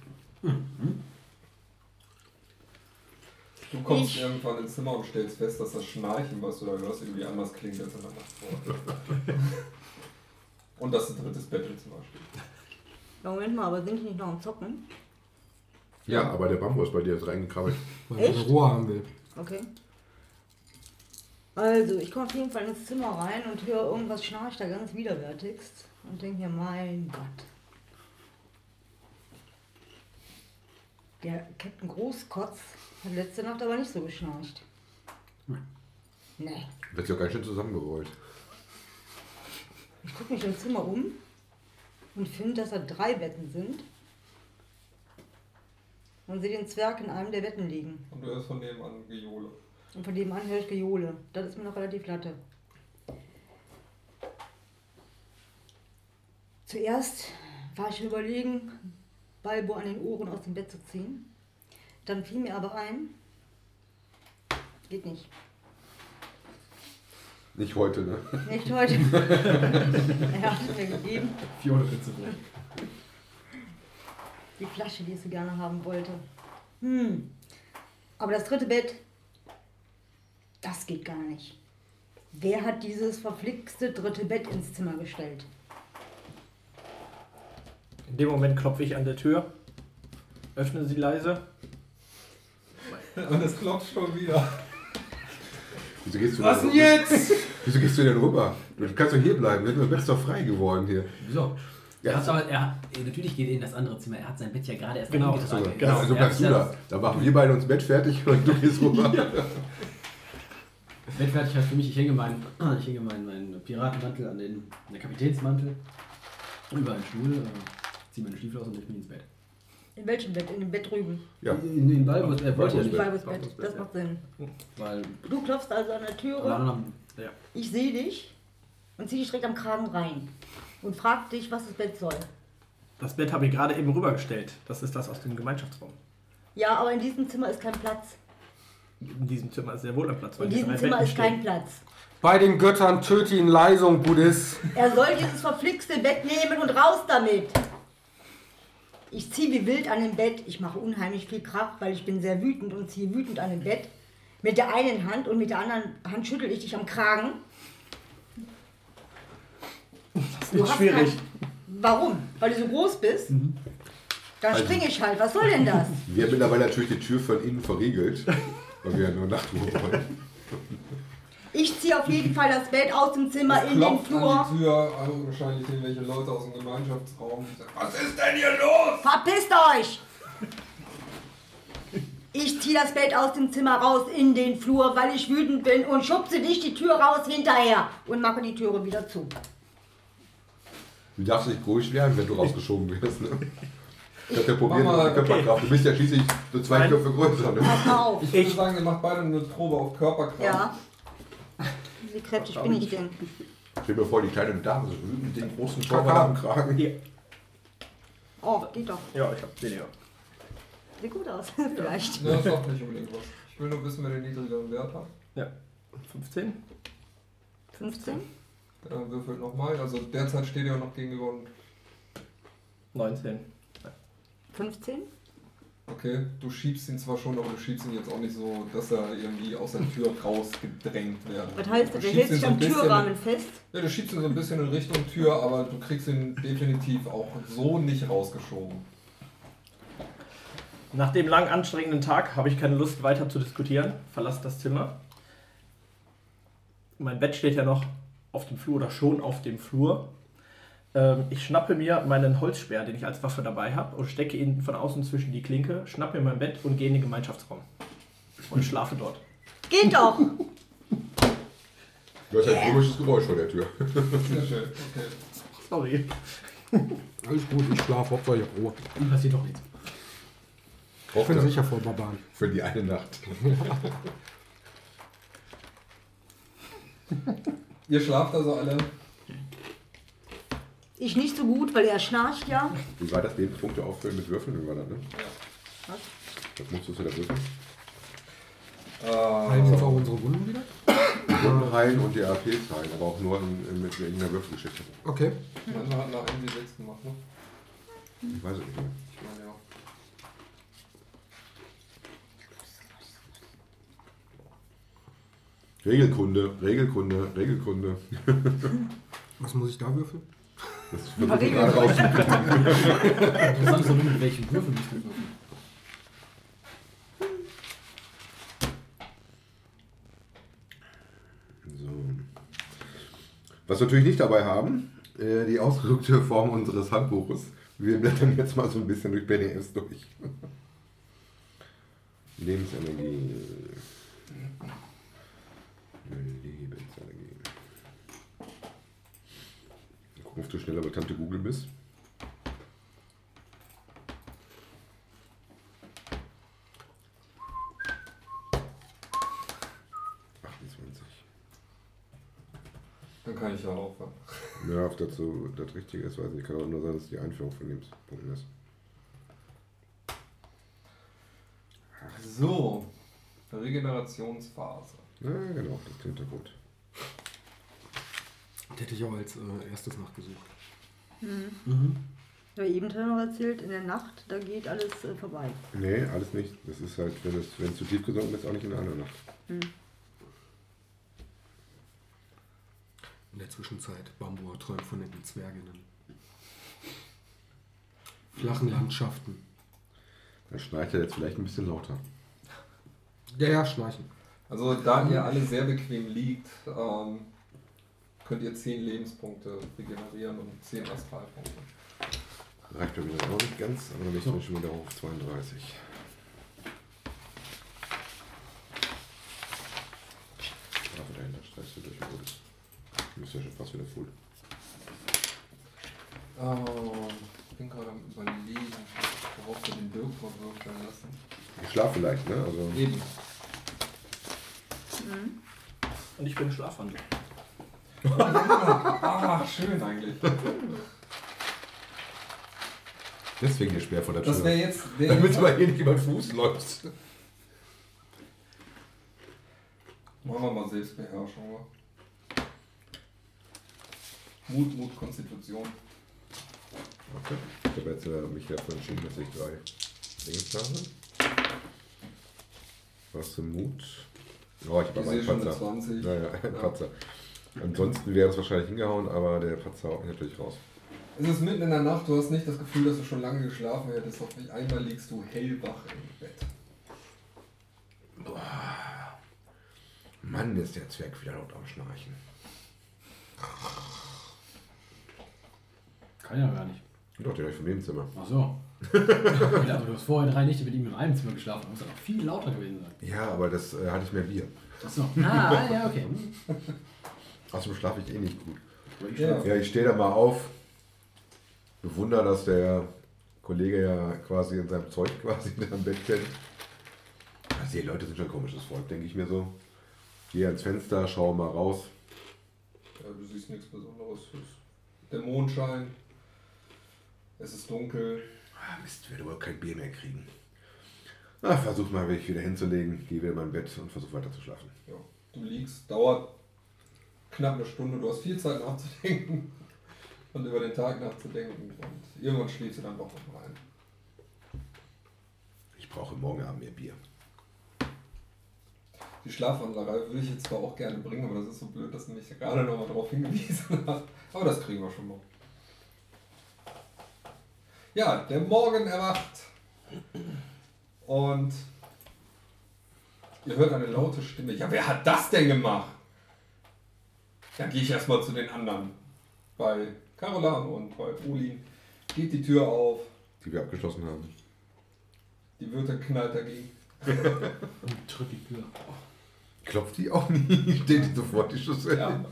Du kommst Ich- irgendwann ins Zimmer und stellst fest, dass das Schnarchen, was du da hörst, irgendwie anders klingt als in der Nacht. Und dass ein drittes im Zimmer steht. Moment mal, aber sind die nicht noch am Zocken? Ja, aber der Bambo ist bei dir jetzt reingekrabbelt. Weil Echt? Ruhe haben will. Okay. Also, ich komme auf jeden Fall ins Zimmer rein und höre irgendwas schnarcht da ganz widerwärtigst und denke mir, mein Gott. Der Captain Großkotz hat letzte Nacht aber nicht so geschnarcht. Nee. Wird auch ganz schön zusammengerollt. Ich gucke mich im Zimmer um und finde, dass da drei Betten sind. Und sehe den Zwerg in einem der Betten liegen. Und du hörst von nebenan Gejohle. Und von dem an höre ich Gejohle. Das ist mir noch relativ latte. Zuerst war ich überlegen, Balbo an den Ohren aus dem Bett zu ziehen. Dann fiel mir aber ein, geht nicht. Nicht heute, ne? Nicht heute. er hat es mir gegeben. Fiona Pizza. Die Flasche, die ich so gerne haben wollte. Hm. Aber das dritte Bett, das geht gar nicht. Wer hat dieses verflixte dritte Bett ins Zimmer gestellt? In dem Moment klopfe ich an der Tür, öffne sie leise. Und es klopft schon wieder. Wieso gehst du Was denn jetzt? Wieso gehst du denn rüber? Du kannst doch hier bleiben. Du bist doch frei geworden hier. Wieso? Ja. Er aber, er, natürlich geht er in das andere Zimmer. Er hat sein Bett ja gerade erst Genau, eingetragen. So, Genau. Also bleibst du da. Da machen wir beide uns Bett fertig und du gehst rüber. Bett fertig heißt für mich, ich hänge meinen, ich hänge meinen, meinen Piratenmantel an den, an den Kapitänsmantel über einen Stuhl, äh, ziehe meine Stiefel aus und leg mich ins Bett. In welchem Bett? In dem Bett drüben. Ja. In, in Balbus, er wollte ja nicht, Balbus Balbus Bett. Bett, Das macht Sinn. weil Du klopfst also an der Türe, haben, ja. ich sehe dich und zieh dich direkt am Kragen rein. und fragt dich, was das Bett soll. Das Bett habe ich gerade eben rübergestellt. Das ist das aus dem Gemeinschaftsraum. Ja, aber in diesem Zimmer ist kein Platz. In diesem Zimmer ist sehr wohl ein Platz. weil In diesem Zimmer Betten ist kein stehen. Platz. Bei den Göttern töte ihn Leisung, Buddhist. Er soll dieses verflixte Bett nehmen und raus damit. Ich ziehe wie wild an dem Bett. Ich mache unheimlich viel Kraft, weil ich bin sehr wütend und ziehe wütend an dem Bett. Mit der einen Hand und mit der anderen Hand schüttel ich dich am Kragen. Das ist schwierig. Warum? Weil du so groß bist? Mhm. Dann Also- springe ich halt. Was soll denn das? Wir haben mittlerweile natürlich die Tür von innen verriegelt, weil wir ja nur Nachtruhe wollen. Ich ziehe auf jeden Fall das Bett aus dem Zimmer Es in den Flur. an die Tür, also wahrscheinlich irgendwelche Leute aus dem Gemeinschaftsraum. Was ist denn hier los? Verpisst euch! Ich ziehe das Bett aus dem Zimmer raus in den Flur, weil ich wütend bin und schubse dich die Tür raus hinterher und mache die Türe wieder zu. Du darfst nicht ruhig werden, wenn du rausgeschoben wirst. Ne? Ich hab ja probiert, der Körperkraft. Du bist ja schließlich so zwei. Köpfe größer. Ne? Pass auf. Ich würde sagen, ihr macht beide eine Probe auf Körperkraft. Ja. Wie kräftig bin ich denn? Stell dir vor, die kleine Dame so mit den großen Torwart am Kragen. Hier. Oh, geht doch. Ja, ich habe weniger. Sieht gut aus, vielleicht. Ne, das sagt nicht unbedingt was. Ich will nur wissen, wer den niedrigeren Wert hat. Ja. 15? 15? Er würfelt nochmal. Also derzeit steht er noch gegenüber und 19. 15? Okay, du schiebst ihn zwar schon, aber du schiebst ihn jetzt auch nicht so, dass er irgendwie aus der Tür rausgedrängt wird. Was heißt Du das? Der schiebst hält ihn sich so am ein bisschen- Türrahmen fest. Ja, du schiebst ihn so ein bisschen in Richtung Tür, aber du kriegst ihn definitiv auch so nicht rausgeschoben. Nach dem lang anstrengenden Tag habe ich keine Lust weiter zu diskutieren. Verlasse das Zimmer. Mein Bett steht ja noch auf dem Flur oder schon auf dem Flur. Ähm, ich schnappe mir meinen Holzspeer, den ich als Waffe dabei habe, und stecke ihn von außen zwischen die Klinke, schnappe mir mein Bett und gehe in den Gemeinschaftsraum. Und schlafe dort. Geht doch! Du hast ein komisches Geräusch vor der Tür. Sehr schön, okay. Sorry. Alles gut, ich schlafe, Hauptsache ich hab Ruhe. Ihm passiert doch nichts. Ich bin sicher vor Barbaren. Für die eine Nacht. Ihr schlaft also alle. Ich nicht so gut, weil er schnarcht ja. Wie war das? Lebenspunkte auffüllen mit Würfeln? Wie war das, ne? Was? Was musstest du da würfeln? Heilen jetzt auch unsere Wunden wieder? Wunden heilen und die AP heilen, aber auch nur in, in, mit irgendeiner Würfelgeschichte. Okay. manche hatten nach 1 6 gemacht, ne? Ich weiß es nicht mehr. Ich meine ja. Regelkunde, Regelkunde, Regelkunde. Was muss ich da würfeln? Das versuche ich gerade rauszufinden. Interessant ist doch nur, mit das würfel. So. Was wir natürlich nicht dabei haben, äh, die ausgedrückte Form unseres Handbuches. Wir blättern jetzt mal so ein bisschen durch PDFs durch. Lebensenergie. Lebensenergie. Ob du schneller bei Tante Google bist. Dann kann ich ja aufhören. Ja, ob das so das Richtige ist, weiß ich. Kann auch nur sein, dass die Einführung von Lebenspunkten ist. So, Regenerationsphase. Ja, genau, das klingt ja gut. Das hätte ich auch als äh, erstes nachgesucht. Ja, eben hat er noch erzählt, in der Nacht, da geht alles äh, vorbei. Nee, alles nicht. Das ist halt, wenn es, wenn es zu tief gesunken ist, auch nicht in einer Nacht. In der Zwischenzeit, Bambua träumt von den Zwerginnen. Flachen Landschaften. Dann schneit er jetzt vielleicht ein bisschen lauter. Ja, ja, schnarchen. Also da ihr alle sehr bequem liegt, ähm, könnt ihr 10 Lebenspunkte regenerieren und 10 Astralpunkte. Reicht mir wieder auch nicht ganz, aber dann bin ich schon wieder auf 32. Waffe dahinter, streichst du durch gut ist. Du bist ja schon fast wieder full. Oh, ich bin gerade am überlegen, worauf wir den Dirk verwirkteln lassen. Ich schlafe vielleicht, ne? Also, Eben. Und ich bin Schlafwandler. Ah, schön eigentlich. Deswegen der Speer vor der Tür. Das wäre jetzt. Damit jetzt mal hier nicht über den Fuß läuft. machen wir mal Selbstbeherrschung. Mut, Mut, Konstitution. Okay. Ich habe jetzt äh, mich dafür entschieden, dass ich drei Dinge habe. Was für Mut? Oh, ich habe Ich aber sehe einen schon eine Patzer. 20. Naja, ein Ja. Patzer. Ansonsten wäre es wahrscheinlich hingehauen, aber der Patzer haut mich natürlich raus. Es ist mitten in der Nacht, du hast nicht das Gefühl, dass du schon lange geschlafen hättest. Auf nicht einmal liegst du hellwach im Bett. Mann, ist der Zwerg wieder laut am Schnarchen. Kann ja gar nicht. Doch, den habe ich vom Nebenzimmer. Ach so. Ich dachte, du hast vorher drei Nächte mit ihm in einem Zimmer geschlafen. Da muss er noch viel lauter gewesen sein. Ja, aber das äh, hatte ich mehr Bier. Ach so. Ah, ja, okay. Außerdem schlafe ich eh nicht gut. Ich Ja. Ja, ich stehe da mal auf, bewundere, dass der Kollege ja quasi in seinem Zeug quasi in seinem Bett pennt. Also die Leute sind schon ein komisches Volk, denke ich mir so. Gehe ans Fenster, schaue mal raus. Ja, du siehst nichts Besonderes. Der Mondschein. Es ist dunkel. Ah, Mist, werde wohl kein Bier mehr kriegen. Na, versuch mal, mich wieder hinzulegen, gehe wieder in mein Bett und versuche weiter zu schlafen. Ja, du liegst, dauert knapp eine Stunde. Du hast viel Zeit nachzudenken und über den Tag nachzudenken. Und irgendwann schläfst du dann doch noch mal ein. Ich brauche morgen Abend mehr Bier. Die Schlafwandlerei würde ich jetzt zwar auch gerne bringen, aber das ist so blöd, dass du mich gerade noch mal darauf hingewiesen hast. Aber das kriegen wir schon mal. Ja, der Morgen erwacht. Und ihr hört eine laute Stimme. Ja, wer hat das denn gemacht? Dann gehe ich erstmal zu den anderen. Bei Carolan und bei Olin geht die Tür auf. Die wir abgeschlossen haben. Die Wirte knallt dagegen. Und drück die Tür. Klopft die auch nie? Steht die sofort die Schüssel? Ja.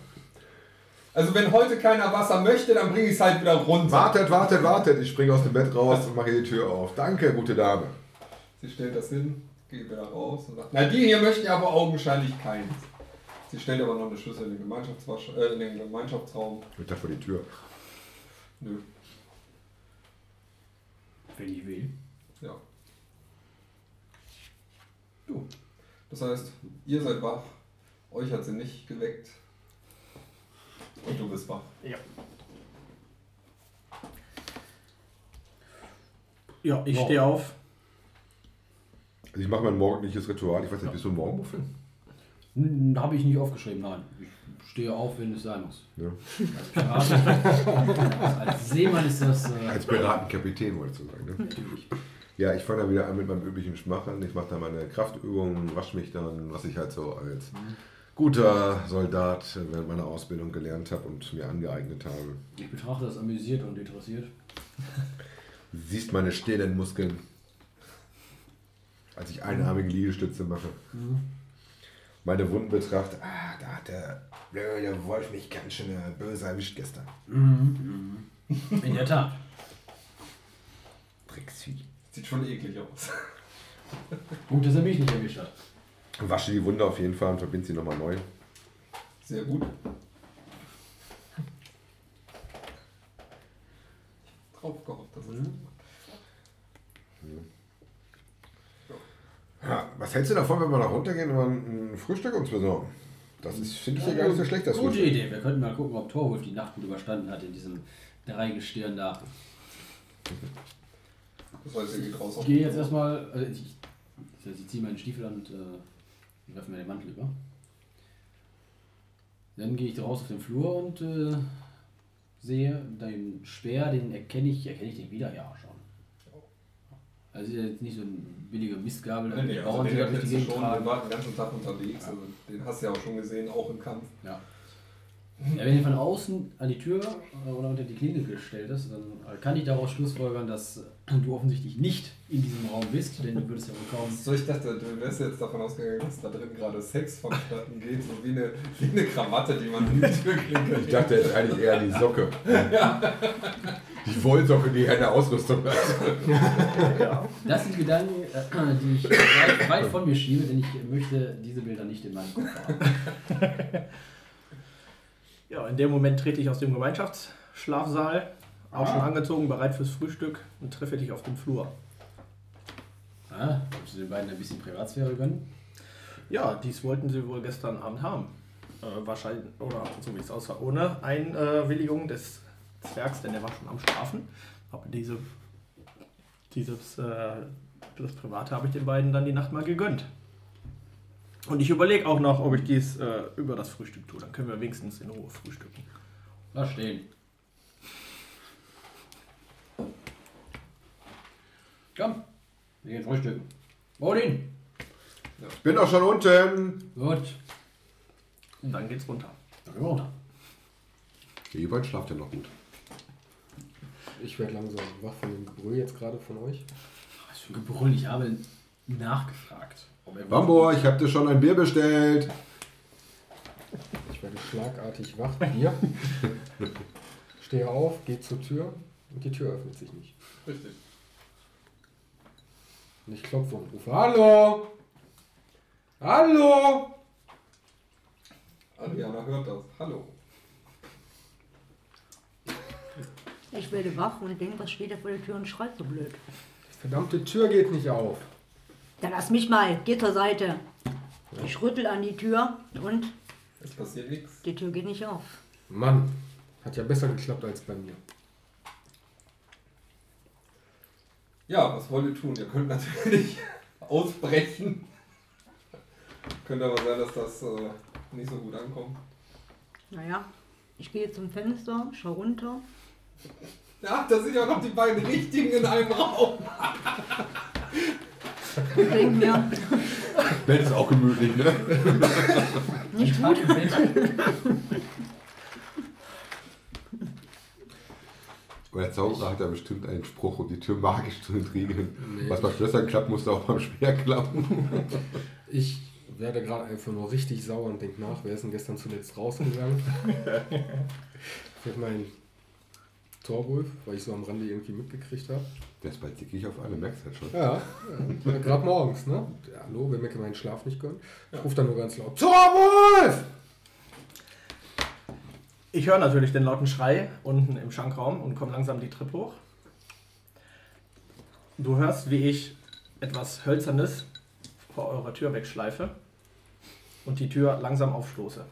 Also wenn heute keiner Wasser möchte, dann bringe ich es halt wieder runter. Wartet, wartet, wartet. Ich springe aus dem Bett raus und mache die Tür auf. Danke, gute Dame. Sie stellt das hin, geht wieder raus und sagt, na die hier möchten ja aber augenscheinlich keins. Sie stellt aber noch eine Schüssel in den, Gemeinschaftswasch äh, in den Gemeinschaftsraum. Mit da vor die Tür. Nö, Wenn ich will. ja. Du. Das heißt, ihr seid wach, euch hat sie nicht geweckt. Und du bist wach. Ja. Ja, ich Wow. stehe auf. Also ich mache mein morgendliches Ritual. Ich weiß nicht, bist du ein Morgenmuffel? Hm, Habe ich nicht aufgeschrieben, nein. Ich stehe auf, wenn es sein muss. Ja. Als Pirat. Als Seemann ist das. Äh, Als Piratenkapitän wolltest du sagen, ne? natürlich. Ja, ich fange dann wieder an mit meinem üblichen Schmachen. Ich mache dann meine Kraftübungen, wasche mich dann, was ich halt so als guter Soldat während meiner Ausbildung gelernt habe und mir angeeignet habe. Ich betrachte das amüsiert und interessiert. Siehst meine stillen Muskeln, als ich einarmige Liegestütze mache. Meine Wunden betrachte. Ah, da hat der blöde Wolf mich ganz schön äh, böse erwischt gestern. In der Tat. Drecksvieh. Sieht schon eklig aus. Gut, dass er mich nicht erwischt hat. Wasche die Wunde auf jeden Fall und verbinde sie nochmal neu. Sehr gut. Drauf gehofft, dass es Ja, was hältst du davon, wenn wir da runtergehen und mal ein Frühstück uns besorgen? Das ist, finde ich ja gar nicht so schlecht, das Gute Frühstück. Idee. Wir könnten mal gucken, ob Torwolf die Nacht gut überstanden hat in diesem Dreigestirn da. Das heißt, ihr geht raus Ich gehe jetzt erstmal. Also ich, ich, ich ziehe meinen Stiefel an und äh, werfe mir den Mantel über. Dann gehe ich raus auf den Flur und äh, sehe den Speer, den erkenne ich, erkenne ich den wieder, ja schon. Also ist ja jetzt nicht so ein billiger Mistgabel, Nee, nee, also Bauern den schon, der tragen. war den ganzen Tag unterwegs, also den hast du ja auch schon gesehen, auch im Kampf. Ja. Ja, wenn ihr von außen an die Tür äh, oder unter die Klinge gestellt ist, dann äh, kann ich daraus schlussfolgern, dass äh, du offensichtlich nicht in diesem Raum bist, denn du würdest ja wohl kaum. So, ich dachte, du wärst jetzt davon ausgegangen, dass da drin gerade Sex vonstatten geht, so wie eine, wie eine Krawatte, die man in die Türklinke Ich dachte jetzt eigentlich eher die Socke. Die Wollsocke, die eine Ausrüstung hat. Das sind Gedanken, die ich weit, weit von mir schiebe, denn ich möchte diese Bilder nicht in meinem Kopf haben. Ja, in dem Moment trete ich aus dem Gemeinschaftsschlafsaal, auch Ah. schon angezogen, bereit fürs Frühstück und treffe dich auf dem Flur. Ah, willst du den beiden ein bisschen Privatsphäre gönnen? Ja, dies wollten sie wohl gestern Abend haben. Äh, wahrscheinlich, oder so wie es aussah, ohne Einwilligung des Zwergs, denn er war schon am Schlafen. Aber diese, dieses, äh, das Private habe ich den beiden dann die Nacht mal gegönnt. Und ich überlege auch noch, ob ich dies äh, über das Frühstück tue. Dann können wir wenigstens in Ruhe frühstücken. Lass stehen. Komm, wir gehen frühstücken. Wohin? Ich bin doch schon unten. Gut. Und dann geht's runter. Dann gehen wir runter. Der Ewald schlaft ja noch gut. Ich werde langsam wach von dem Gebrüll jetzt gerade von euch. Was für ein Gebrüll, ich habe nachgefragt. Bambo, ich habe dir schon ein Bier bestellt. Ich werde schlagartig wach. Bier. Stehe auf, gehe zur Tür und die Tür öffnet sich nicht. Richtig. Und ich klopfe und rufe: Hallo! Hallo! Adriana hört das. Hallo. Ich werde wach und denke, was steht da vor der Tür und schreit so blöd. Die verdammte Tür geht nicht auf. Dann lass mich mal, geh zur Seite. Ich rüttel an die Tür und Es passiert nichts. die Tür geht nicht auf. Mann, hat ja besser geklappt als bei mir. Ja, was wollt ihr tun? Ihr könnt natürlich ausbrechen. Könnte aber sein, dass das äh, nicht so gut ankommt. Naja, ich gehe zum Fenster, schau runter. Ja, da sind ja noch die beiden Richtigen in einem Raum. und denk mir, Bett ist auch gemütlich, ne? nicht gut. Aber der Zauberer hat ja bestimmt einen Spruch, um die Tür magisch zu entriegeln. Was bei Schlössern klappt, muss auch beim Speer klappen. Ich werde gerade einfach nur richtig sauer und denke nach, wer ist denn gestern zuletzt rausgegangen? Vielleicht mein Torwolf, weil ich so am Rande irgendwie mitgekriegt habe. Der ist bald dickig auf alle, merkst halt schon. Ja, ja gerade morgens, ne? Ja, hallo, wer mir meinen Schlaf nicht gönnt. Ich rufe dann nur ganz laut: Torwolf! Ich höre natürlich den lauten Schrei unten im Schankraum und komme langsam die Treppe hoch. Du hörst, wie ich etwas Hölzernes vor eurer Tür wegschleife und die Tür langsam aufstoße.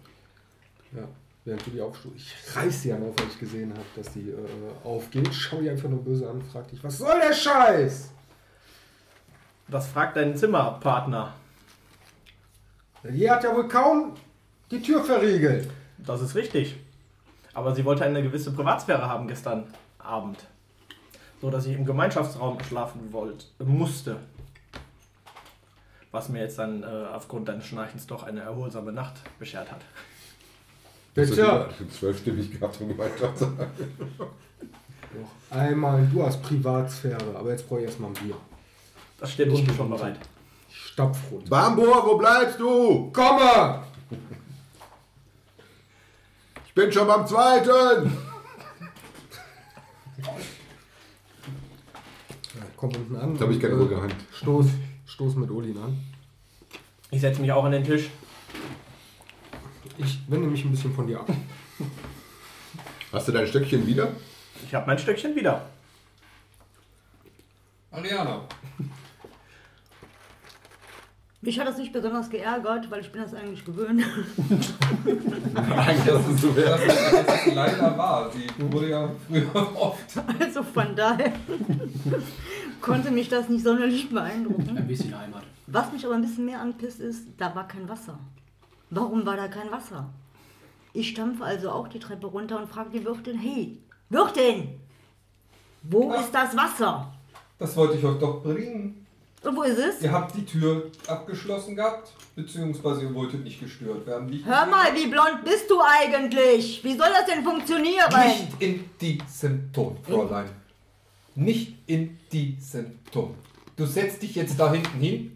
Ja, während du die aufstehst. Ich reiß sie an auf, weil ich gesehen habe, dass die äh, aufgeht. Schau die einfach nur böse an, frag dich: Was soll der Scheiß? Was fragt dein Zimmerpartner? Die hat ja wohl kaum die Tür verriegelt. Das ist richtig. Aber sie wollte eine gewisse Privatsphäre haben gestern Abend. So dass ich im Gemeinschaftsraum schlafen wollte, musste. Was mir jetzt dann äh, aufgrund deines Schnarchens doch eine erholsame Nacht beschert hat. Bitte. Zwölfstimmig gehabt und gemeint hat. Noch einmal, du hast Privatsphäre, aber jetzt brauche ich erstmal ein Bier. Das steht unten schon bereit. Ich stapf runter. Bambo, wo bleibst du? Komme! Ich bin schon beim zweiten. Ja, komm unten an. Jetzt habe ich keine und, ruhige Hand. Stoß, stoß mit Olin an. Ich setze mich auch an den Tisch. Ich wende mich ein bisschen von dir ab. Hast du dein Stöckchen wieder? Ich habe mein Stückchen wieder. Ariana, Mich hat das nicht besonders geärgert, weil ich bin das eigentlich gewöhnt. das ist, so, das ist, das ist leider wahr. Sie wurde ja früher oft. Also von daher konnte mich das nicht sonderlich beeindrucken. Ein bisschen Heimat. Was mich aber ein bisschen mehr anpisst ist, da war kein Wasser. Warum war da kein Wasser? Ich stampfe also auch die Treppe runter und frage die Wirtin, hey, Wirtin, wo Ja. ist das Wasser? Das wollte ich euch doch bringen. Und wo ist es? Ihr habt die Tür abgeschlossen gehabt, beziehungsweise ihr wolltet nicht gestört werden. Ich Hör mal, wie blond bist du eigentlich? Wie soll das denn funktionieren? Nicht in diesem Ton, Fräulein. Nicht in diesem Ton. Du setzt dich jetzt da hinten hin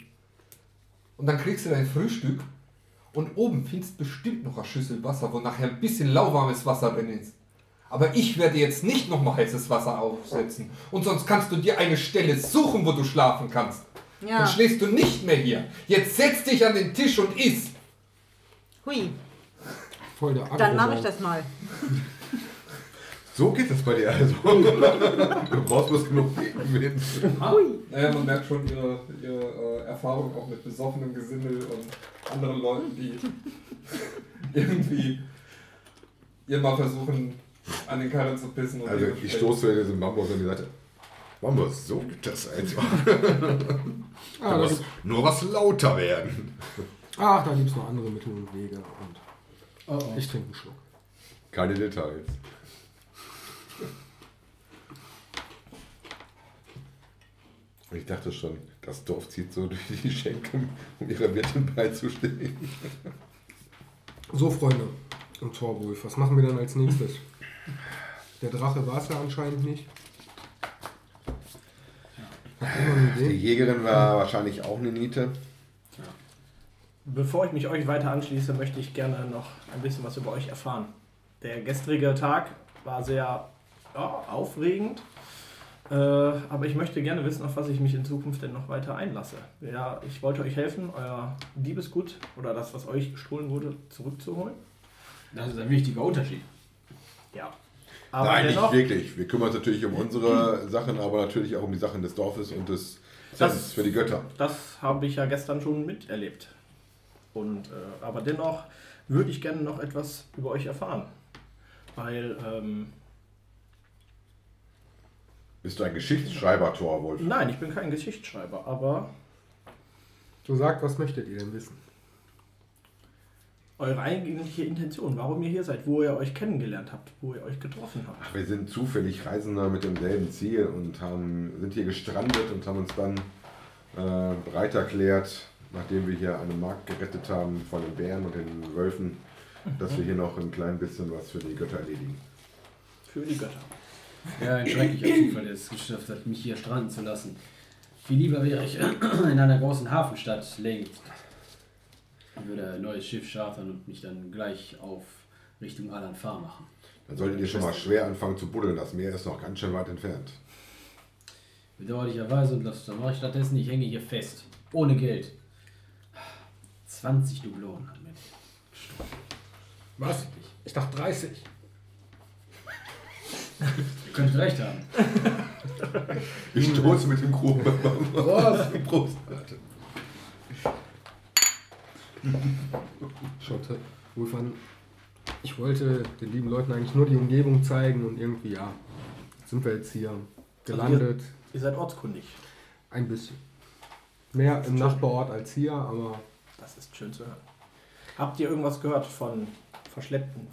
und dann kriegst du dein Frühstück und oben findest bestimmt noch eine Schüssel Wasser, wo nachher ein bisschen lauwarmes Wasser drin ist. Aber ich werde jetzt nicht nochmal heißes Wasser aufsetzen. Und sonst kannst du dir eine Stelle suchen, wo du schlafen kannst. Ja. Dann schläfst du nicht mehr hier. Jetzt setz dich an den Tisch und iss. Hui. Voll der Dann mache ich das mal. So geht das bei dir also. du brauchst bloß genug Gegenwind. Naja, man merkt schon ihre, ihre äh, Erfahrung auch mit besoffenem Gesindel und anderen Leuten, die irgendwie ihr mal versuchen, an den Karren zu pissen. Und Also ich stoße diesem Bambus an die Seite. Bambus, so geht das einfach. Ah, da gibt, nur was lauter werden. ach, da gibt es noch andere Mittel und Wege. Und Oh, oh. ich trinke einen Schluck. Keine Details. Und Ich dachte schon, das Dorf zieht so durch die Schenken, um ihrer Wirtin beizustehen. So, Freunde und Torwolf, was machen wir dann als nächstes? Der Drache war es ja anscheinend nicht. Die? Jägerin war wahrscheinlich auch eine Niete. Bevor ich mich euch weiter anschließe, möchte ich gerne noch ein bisschen was über euch erfahren. Der gestrige Tag war sehr ja, aufregend, äh, aber ich möchte gerne wissen, auf was ich mich in Zukunft denn noch weiter einlasse. Ja, ich wollte euch helfen, euer Diebesgut oder das, was euch gestohlen wurde, zurückzuholen. Das ist ein wichtiger Unterschied. Ja. Aber Nein, dennoch, nicht wirklich. Wir kümmern uns natürlich um unsere Sachen, aber natürlich auch um die Sachen des Dorfes und des Das- Zens für die Götter. das habe ich ja gestern schon miterlebt. Und, äh, aber dennoch würde ich gerne noch etwas über euch erfahren. Weil, ähm, Bist du ein Geschichtsschreiber, Torwolf? nein, ich bin kein Geschichtsschreiber, aber So sagt, was möchtet ihr denn wissen? eure eigentliche Intention, warum ihr hier seid, wo ihr euch kennengelernt habt, wo ihr euch getroffen habt. Ach, wir sind zufällig Reisender mit demselben Ziel und haben, sind hier gestrandet und haben uns dann äh, bereit erklärt, nachdem wir hier einen Markt gerettet haben von den Bären und den Wölfen, dass wir hier noch ein klein bisschen was für die Götter erledigen. Für die Götter. Ja, ein schrecklicher Zufall, der es geschafft hat, mich hier stranden zu lassen. Viel lieber wäre ich in einer großen Hafenstadt längst. Ich würde ein neues Schiff chartern und mich dann gleich auf Richtung Alan-Far machen. Dann solltet ihr schon mal schwer anfangen zu buddeln. Das Meer ist noch ganz schön weit entfernt. Bedauerlicherweise, und das mache ich stattdessen, ich hänge hier fest. Ohne Geld. 20 Dublonen hat mir. Was? Ich dachte 30. Ihr könnt recht haben. Ich stoße mit dem Krug. Prost. Prost. Schaute Wolf an. Ich wollte den lieben Leuten eigentlich nur die Umgebung zeigen und irgendwie, ja, sind wir jetzt hier gelandet. Ihr seid ortskundig. Ein bisschen. Mehr im Nachbarort als hier, aber Das ist schön zu hören. Habt ihr irgendwas gehört von Verschleppten,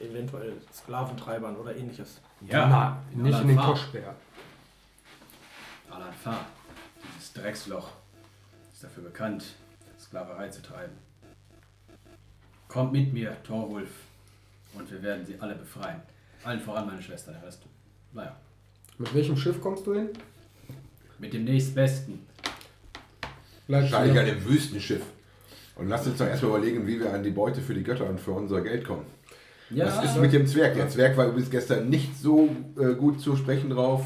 eventuell Sklaventreibern oder ähnliches? Na, nicht in den Alan-Far. Koschbär. Alan-Far, dieses Drecksloch, ist dafür bekannt, Sklaverei zu treiben. Kommt mit mir, Torwulf, und wir werden sie alle befreien. Allen voran meine Schwester, der Rest. Naja, Mit welchem Schiff kommst du hin? mit dem nächstbesten. An hier? dem Wüstenschiff. Und lasst uns doch erstmal überlegen, wie wir an die Beute für die Götter und für unser Geld kommen. Ja, Was ist mit dem Zwerg? Der Zwerg war übrigens gestern nicht so äh, gut zu sprechen drauf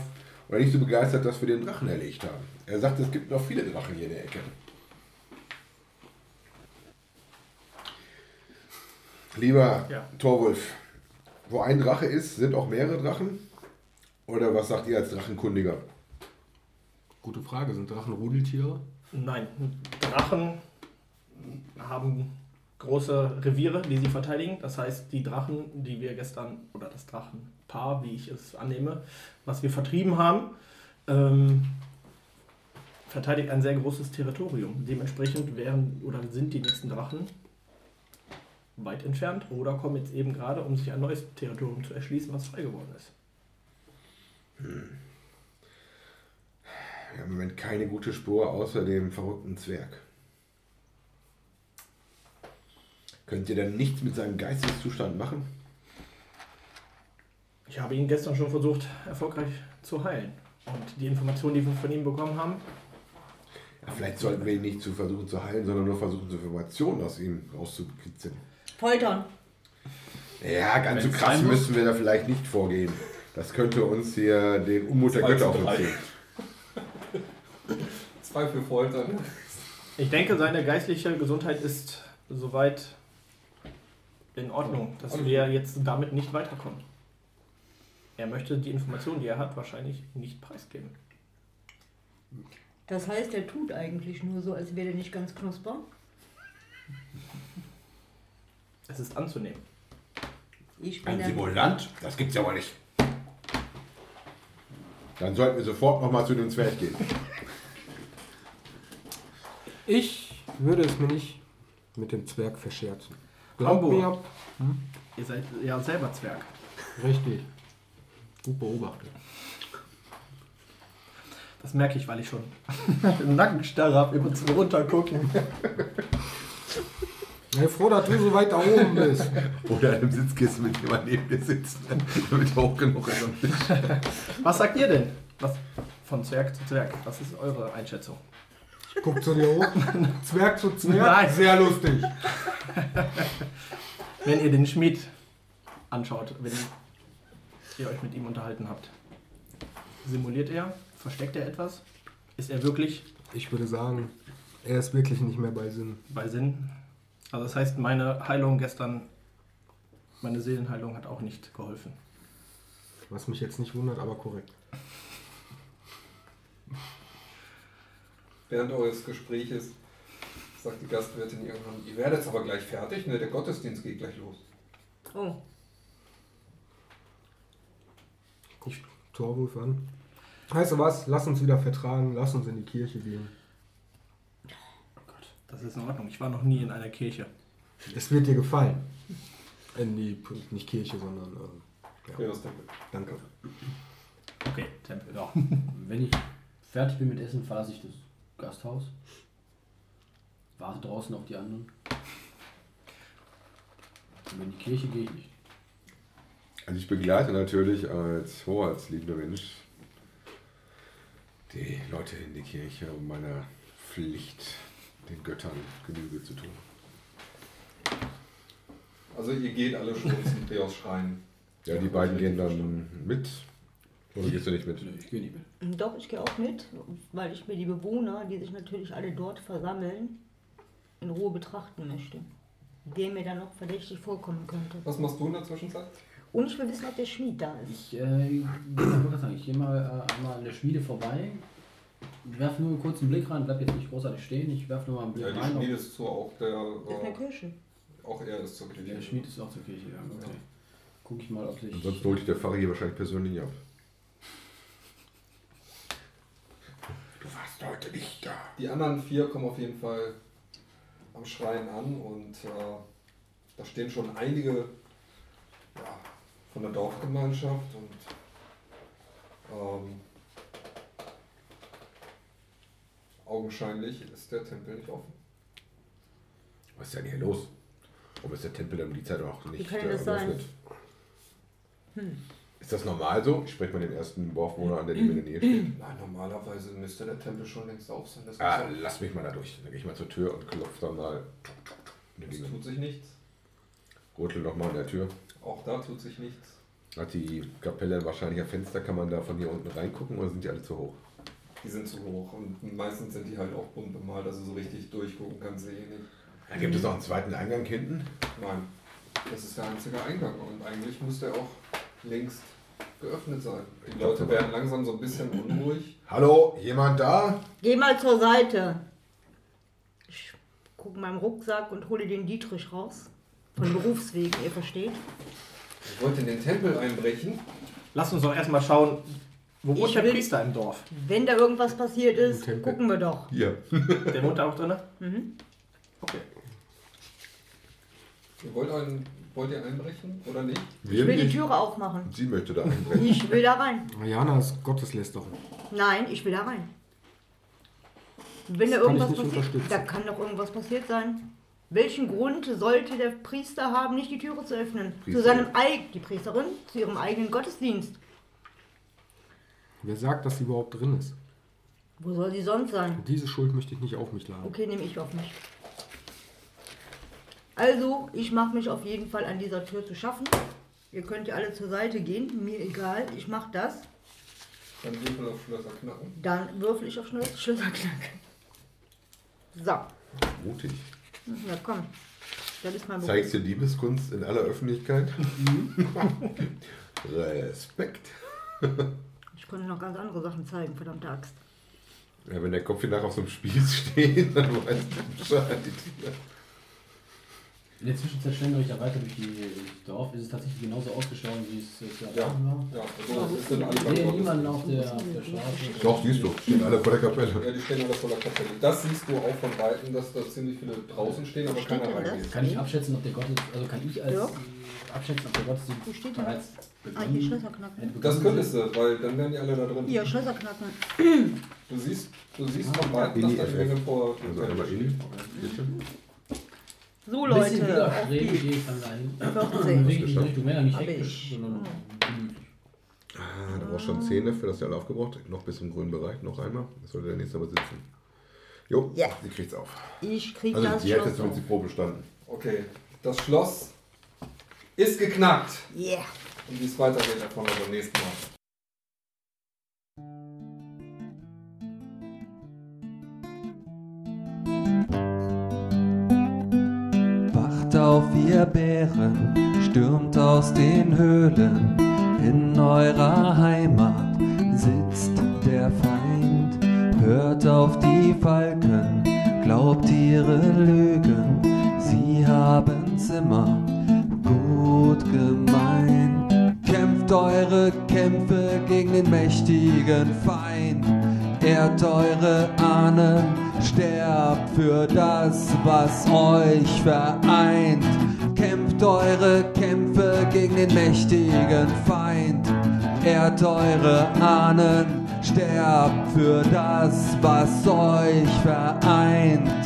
oder nicht so begeistert, dass wir den Drachen erlegt haben. Er sagt, es gibt noch viele Drachen hier in der Ecke. Lieber Ja. Torwulf, wo ein Drache ist, sind auch mehrere Drachen? Oder was sagt ihr als Drachenkundiger? Gute Frage, sind Drachen Rudeltiere? Nein, Drachen haben große Reviere, die sie verteidigen. Das heißt, die Drachen, die wir gestern, oder das Drachenpaar, wie ich es annehme, was wir vertrieben haben, ähm, verteidigt ein sehr großes Territorium. Dementsprechend wären oder sind die nächsten Drachen weit entfernt oder kommen jetzt eben gerade, um sich ein neues Territorium zu erschließen, was frei geworden ist. Wir haben im Moment keine gute Spur außer dem verrückten Zwerg. Könnt ihr denn nichts mit seinem Geisteszustand machen? Ich habe ihn gestern schon versucht, erfolgreich zu heilen. Und die Informationen, die wir von ihm bekommen haben, Ja, vielleicht sollten wir ihn nicht zu versuchen zu heilen, sondern nur versuchen, so Informationen aus ihm rauszukitzeln. Foltern. Ja, ganz so Wenn's krass sein muss. müssen wir da vielleicht nicht vorgehen. Das könnte uns hier den Unmut der Götter zu auf uns drei. ziehen. Zwei für Foltern. Ich denke, seine geistliche Gesundheit ist soweit in Ordnung, dass Alles wir jetzt damit nicht weiterkommen. Er möchte die Informationen, die er hat, wahrscheinlich nicht preisgeben. Das heißt, er tut eigentlich nur so, als wäre er nicht ganz knusper. Es ist anzunehmen. Ich bin Ein Simulant? Das gibt's ja aber nicht. Dann sollten wir sofort nochmal zu dem Zwerg gehen. Ich würde es mir nicht mit dem Zwerg verscherzen. Rambo. mir, Ihr seid ja selber Zwerg. richtig. Gut beobachtet. Das merke ich, weil ich schon den Nackenstarre habe, immer zum Runtergucken. Ich bin froh, dass du so weit da oben bist. Oder in einem Sitzkissen mit jemand neben dir sitzt, damit er hoch genug ist. Was sagt ihr denn? Was von Zwerg zu Zwerg? Was ist eure Einschätzung? Guck zu dir hoch. Zwerg zu Zwerg. Nein. Sehr lustig. Wenn ihr den Schmied anschaut, wenn ihr euch mit ihm unterhalten habt. Simuliert er? Versteckt er etwas? Ist er wirklich Ich würde sagen, er ist wirklich nicht mehr bei Sinn. bei Sinn? Also das heißt, meine Heilung gestern, meine Seelenheilung hat auch nicht geholfen. Was mich jetzt nicht wundert, aber korrekt. Während eures Gespräches sagt die Gastwirtin irgendwann, ihr werdet jetzt aber gleich fertig, ne? Der Gottesdienst geht gleich los. oh, Guck Torwulf an. Weißt du was? Lass uns wieder vertragen. Lass uns in die Kirche gehen. Das ist in Ordnung. Ich war noch nie in einer Kirche. Es wird dir gefallen. In die, nicht Kirche, sondern. Ähm, Ja. das Tempel. danke. Okay, Tempel. Ja. Wenn ich fertig bin mit Essen, verlasse ich das Gasthaus. Warte draußen auf die anderen. Und in die Kirche gehe ich nicht. Also ich begleite natürlich als hoheitsliebender Mensch die Leute in die Kirche, um meiner Pflicht, den Göttern Genüge zu tun. Also ihr geht alle schon zum Theos Schrein. Ja, die beiden gehen dann mit. Oder gehst du nicht mit? Ich gehe nicht mit. doch, ich gehe auch mit, weil ich mir die Bewohner, die sich natürlich alle dort versammeln, in Ruhe betrachten möchte. Der mir dann noch verdächtig vorkommen könnte. Was machst du in der Zwischenzeit? Und ich will wissen, ob der Schmied da ist. Ich, äh, ich sagen, gehe mal äh, einmal an der Schmiede vorbei. Werfe nur einen kurzen Blick rein, bleib jetzt nicht großartig stehen. Ich werfe nur mal einen Blick Ja, die rein. Schmiede ist zu, auch der, Das ist eine äh, Kirche. auch er ist zur Kirche. der Schmied ist auch zur Kirche, ja. Okay. Guck ich mal, ob sich. Ansonsten holt dich der Pfarrer hier wahrscheinlich persönlich ab. Du warst heute nicht da. Die anderen vier kommen auf jeden Fall am Schrein an und äh, da stehen schon einige ja, von der Dorfgemeinschaft und ähm, augenscheinlich ist der Tempel nicht offen. Was ist denn hier los? Warum ist der Tempel dann um die Zeit auch nicht kann denn das sein? geöffnet? Ist das normal so? Ich spreche mal den ersten Dorfwohner an, der in der Nähe steht. Nein, normalerweise müsste der Tempel schon längst auf sein. Ah, lass mich mal da durch. Dann gehe ich mal zur Tür und klopfe dann mal. Es tut sich nichts. Rüttel nochmal an der Tür. Auch da tut sich nichts. Hat die Kapelle wahrscheinlich ein Fenster? Kann man da von hier unten reingucken oder sind die alle zu hoch? Die sind zu hoch und meistens sind die halt auch bunt bemalt, also so richtig durchgucken kannst du eh nicht. Da gibt es noch einen zweiten Eingang hinten. Nein, das ist der einzige Eingang und eigentlich müsste er auch längst geöffnet sein. Die Leute werden langsam so ein bisschen unruhig. Hallo, jemand da? Geh mal zur Seite. Ich gucke in meinem Rucksack und hole den Dietrich raus. Von Berufswegen, ihr versteht. Ich wollte in den Tempel einbrechen. Lass uns doch erstmal schauen, wo wohnt der will- Priester im Dorf? Wenn da irgendwas passiert ist, gucken wir doch. Hier. Der wohnt da auch drin? Mhm. Okay. Ihr wollt, ein, wollt ihr einbrechen oder nicht? Ich will die Türe aufmachen. Sie möchte da einbrechen. Ich will da rein. Mariana ist Gotteslästerung. Nein, ich will da rein. Wenn da Das kann ich irgendwas nicht passiert, unterstützen. da kann doch irgendwas passiert sein. Welchen Grund sollte der Priester haben, nicht die Türe zu öffnen? Zu Priesterin. seinem Eig die Priesterin, zu ihrem eigenen Gottesdienst. Wer sagt, dass sie überhaupt drin ist? Wo soll sie sonst sein? Diese Schuld möchte ich nicht auf mich laden. Okay, nehme ich auf mich. Also, ich mache mich auf jeden Fall an dieser Tür zu schaffen. Ihr könnt ja alle zur Seite gehen, mir egal, ich mache das. Dann Würfel auf Schlösser knacken. Dann würfel ich auf Schlösser, Schlösserknack. So, Mutig. ja komm. Das ist mein Beruf. Zeigst dir Liebeskunst in aller Öffentlichkeit? Respekt. Ich konnte noch ganz andere Sachen zeigen, verdammte Axt. Ja, wenn der Kopf hier nach auf so einem Spieß steht, dann weißt du Bescheid. In der Zwischenzeit stellen wir euch ja weiter durch die Dorf. Ist es tatsächlich genauso ausgeschaut, wie es äh, zu Ja, erwarten war? ja, also es sind alle Ich sehe niemanden auf der, auf der Straße. Doch, siehst du, stehen alle vor der Kapelle. Ja, die stehen alle voller Kapelle. Das siehst du auch von Weitem, dass da ziemlich viele draußen stehen, aber Steht keiner reingeht. Kann ich abschätzen, ob der Gottesdienst, also kann ich als Ja. abschätzen, ob der Gottesdienst Wo steht denn bereits Ah, hier begonnen Schlösser knacken. Das könntest du, weil dann wären die alle da drin. Hier, Schlösser knacken. Du siehst, du siehst von Weitem, Inni dass da die. Menge vor Also einmal in, bitte. So Ein bisschen Leute, auf widerstreben die gehe ich dann dahin. 14. Bewege mich in Richtung Männer, nicht Hab hektisch, ich. sondern gemütlich. Ah, da brauchst du schon 10 dafür, dass der alle aufgebraucht. Noch bis im grünen Bereich, noch einmal. Das sollte der nächste aber sitzen. Jo, Ja. sie kriegt's auf. Ich krieg Also das die hat Schloss jetzt zumindest die. Probe bestanden. Okay, das Schloss ist geknackt. Yeah. Und wie es weitergeht, erfahren wir beim nächsten Mal. Auf, ihr Bären, stürmt aus den Höhlen. In eurer Heimat sitzt der Feind. Hört auf die Falken, glaubt ihre Lügen. Sie haben's immer gut gemeint. Kämpft eure Kämpfe gegen den mächtigen Feind. Ehrt eure Ahnen, sterbt für das, was euch vereint. Kämpft eure Kämpfe gegen den mächtigen Feind. Ehrt eure Ahnen, sterbt für das, was euch vereint.